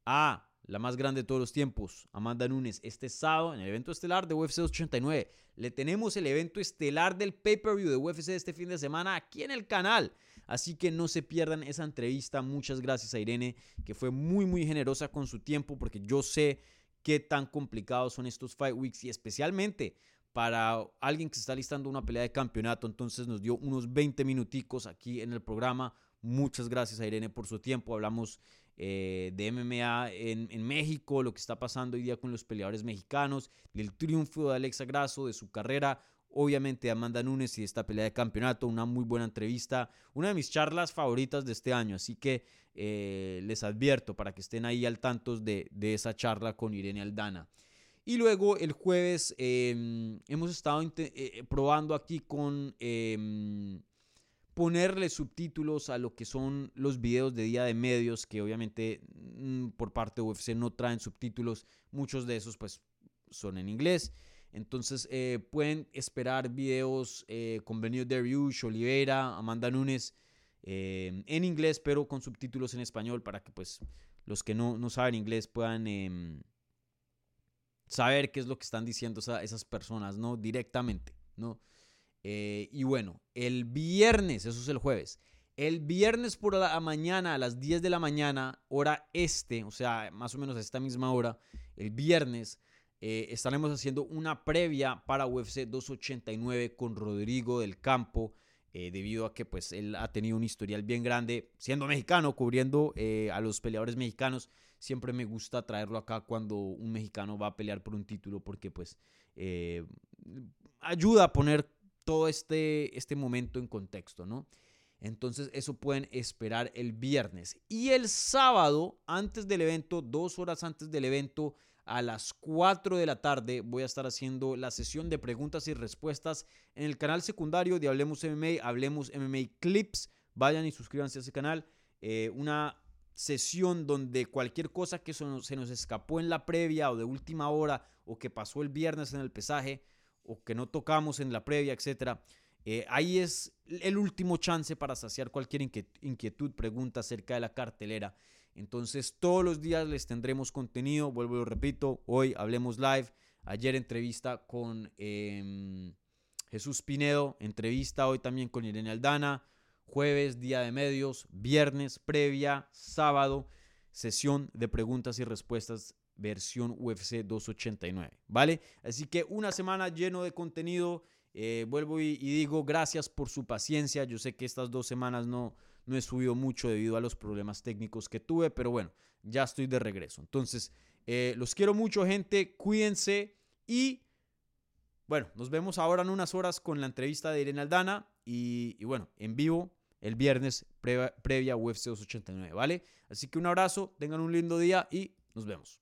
a la más grande de todos los tiempos, Amanda Nunes, este sábado en el evento estelar de UFC 289. Le tenemos el evento estelar del pay-per-view de UFC este fin de semana aquí en el canal. Así que no se pierdan esa entrevista. Muchas gracias a Irene, que fue muy, muy generosa con su tiempo, porque yo sé qué tan complicados son estos Fight Weeks y especialmente para alguien que se está listando una pelea de campeonato. Entonces nos dio unos 20 minuticos aquí en el programa. Muchas gracias a Irene por su tiempo. Hablamos eh, de MMA en, en, México, lo que está pasando hoy día con los peleadores mexicanos, del triunfo de Alexa Grasso, de su carrera. Obviamente Amanda Nunes y esta pelea de campeonato, una muy buena entrevista, una de mis charlas favoritas de este año, así que eh, les advierto para que estén ahí al tanto de, de esa charla con Irene Aldana. Y luego el jueves em, hemos estado eh, eh, probando aquí con em, ponerle subtítulos a lo que son los videos de día de medios, que obviamente mm, por parte de UFC no traen subtítulos. Muchos de esos pues son en inglés. Entonces eh, pueden esperar videos con Benio Dariush, Oliveira, Amanda Nunes em, en inglés, pero con subtítulos en español para que pues los que no, no saben inglés puedan saber qué es lo que están diciendo esas personas, ¿no? Directamente, ¿no? Eh, y bueno, el viernes, eso es el jueves. El viernes por la mañana, a las 10 de la mañana, hora este, o sea, más o menos a esta misma hora, el viernes, eh, estaremos haciendo una previa para UFC 289 con Rodrigo del Campo, eh, debido a que pues él ha tenido un historial bien grande, siendo mexicano, cubriendo a los peleadores mexicanos siempre me gusta traerlo acá cuando un mexicano va a pelear por un título porque pues eh, ayuda a poner todo este, este momento en contexto, ¿no? Entonces eso pueden esperar el viernes. Y el sábado, antes del evento, dos horas antes del evento, a las 4 de la tarde voy a estar haciendo la sesión de preguntas y respuestas en el canal secundario de Hablemos MMA, Hablemos MMA Clips. Vayan y suscríbanse a ese canal. Eh, una sesión donde cualquier cosa que se nos escapó en la previa o de última hora o que pasó el viernes en el pesaje o que no tocamos en la previa, etcétera. Eh, ahí es el último chance para saciar cualquier inquietud, pregunta acerca de la cartelera. Entonces todos los días les tendremos contenido, vuelvo y lo repito, hoy hablemos live, ayer entrevista con em, Jesús Pinedo, entrevista hoy también con Irene Aldana, jueves día de medios, viernes previa, sábado sesión de preguntas y respuestas versión UFC 289, ¿vale? Así que una semana lleno de contenido. Eh, vuelvo y, digo gracias por su paciencia. Yo sé que estas dos semanas no, no he subido mucho debido a los problemas técnicos que tuve, pero bueno, ya estoy de regreso. Entonces, eh, los quiero mucho, gente. Cuídense y bueno, nos vemos ahora en unas horas con la entrevista de Irene Aldana y, bueno, en vivo el viernes previa, previa UFC 289, ¿vale? Así que un abrazo, tengan un lindo día y nos vemos.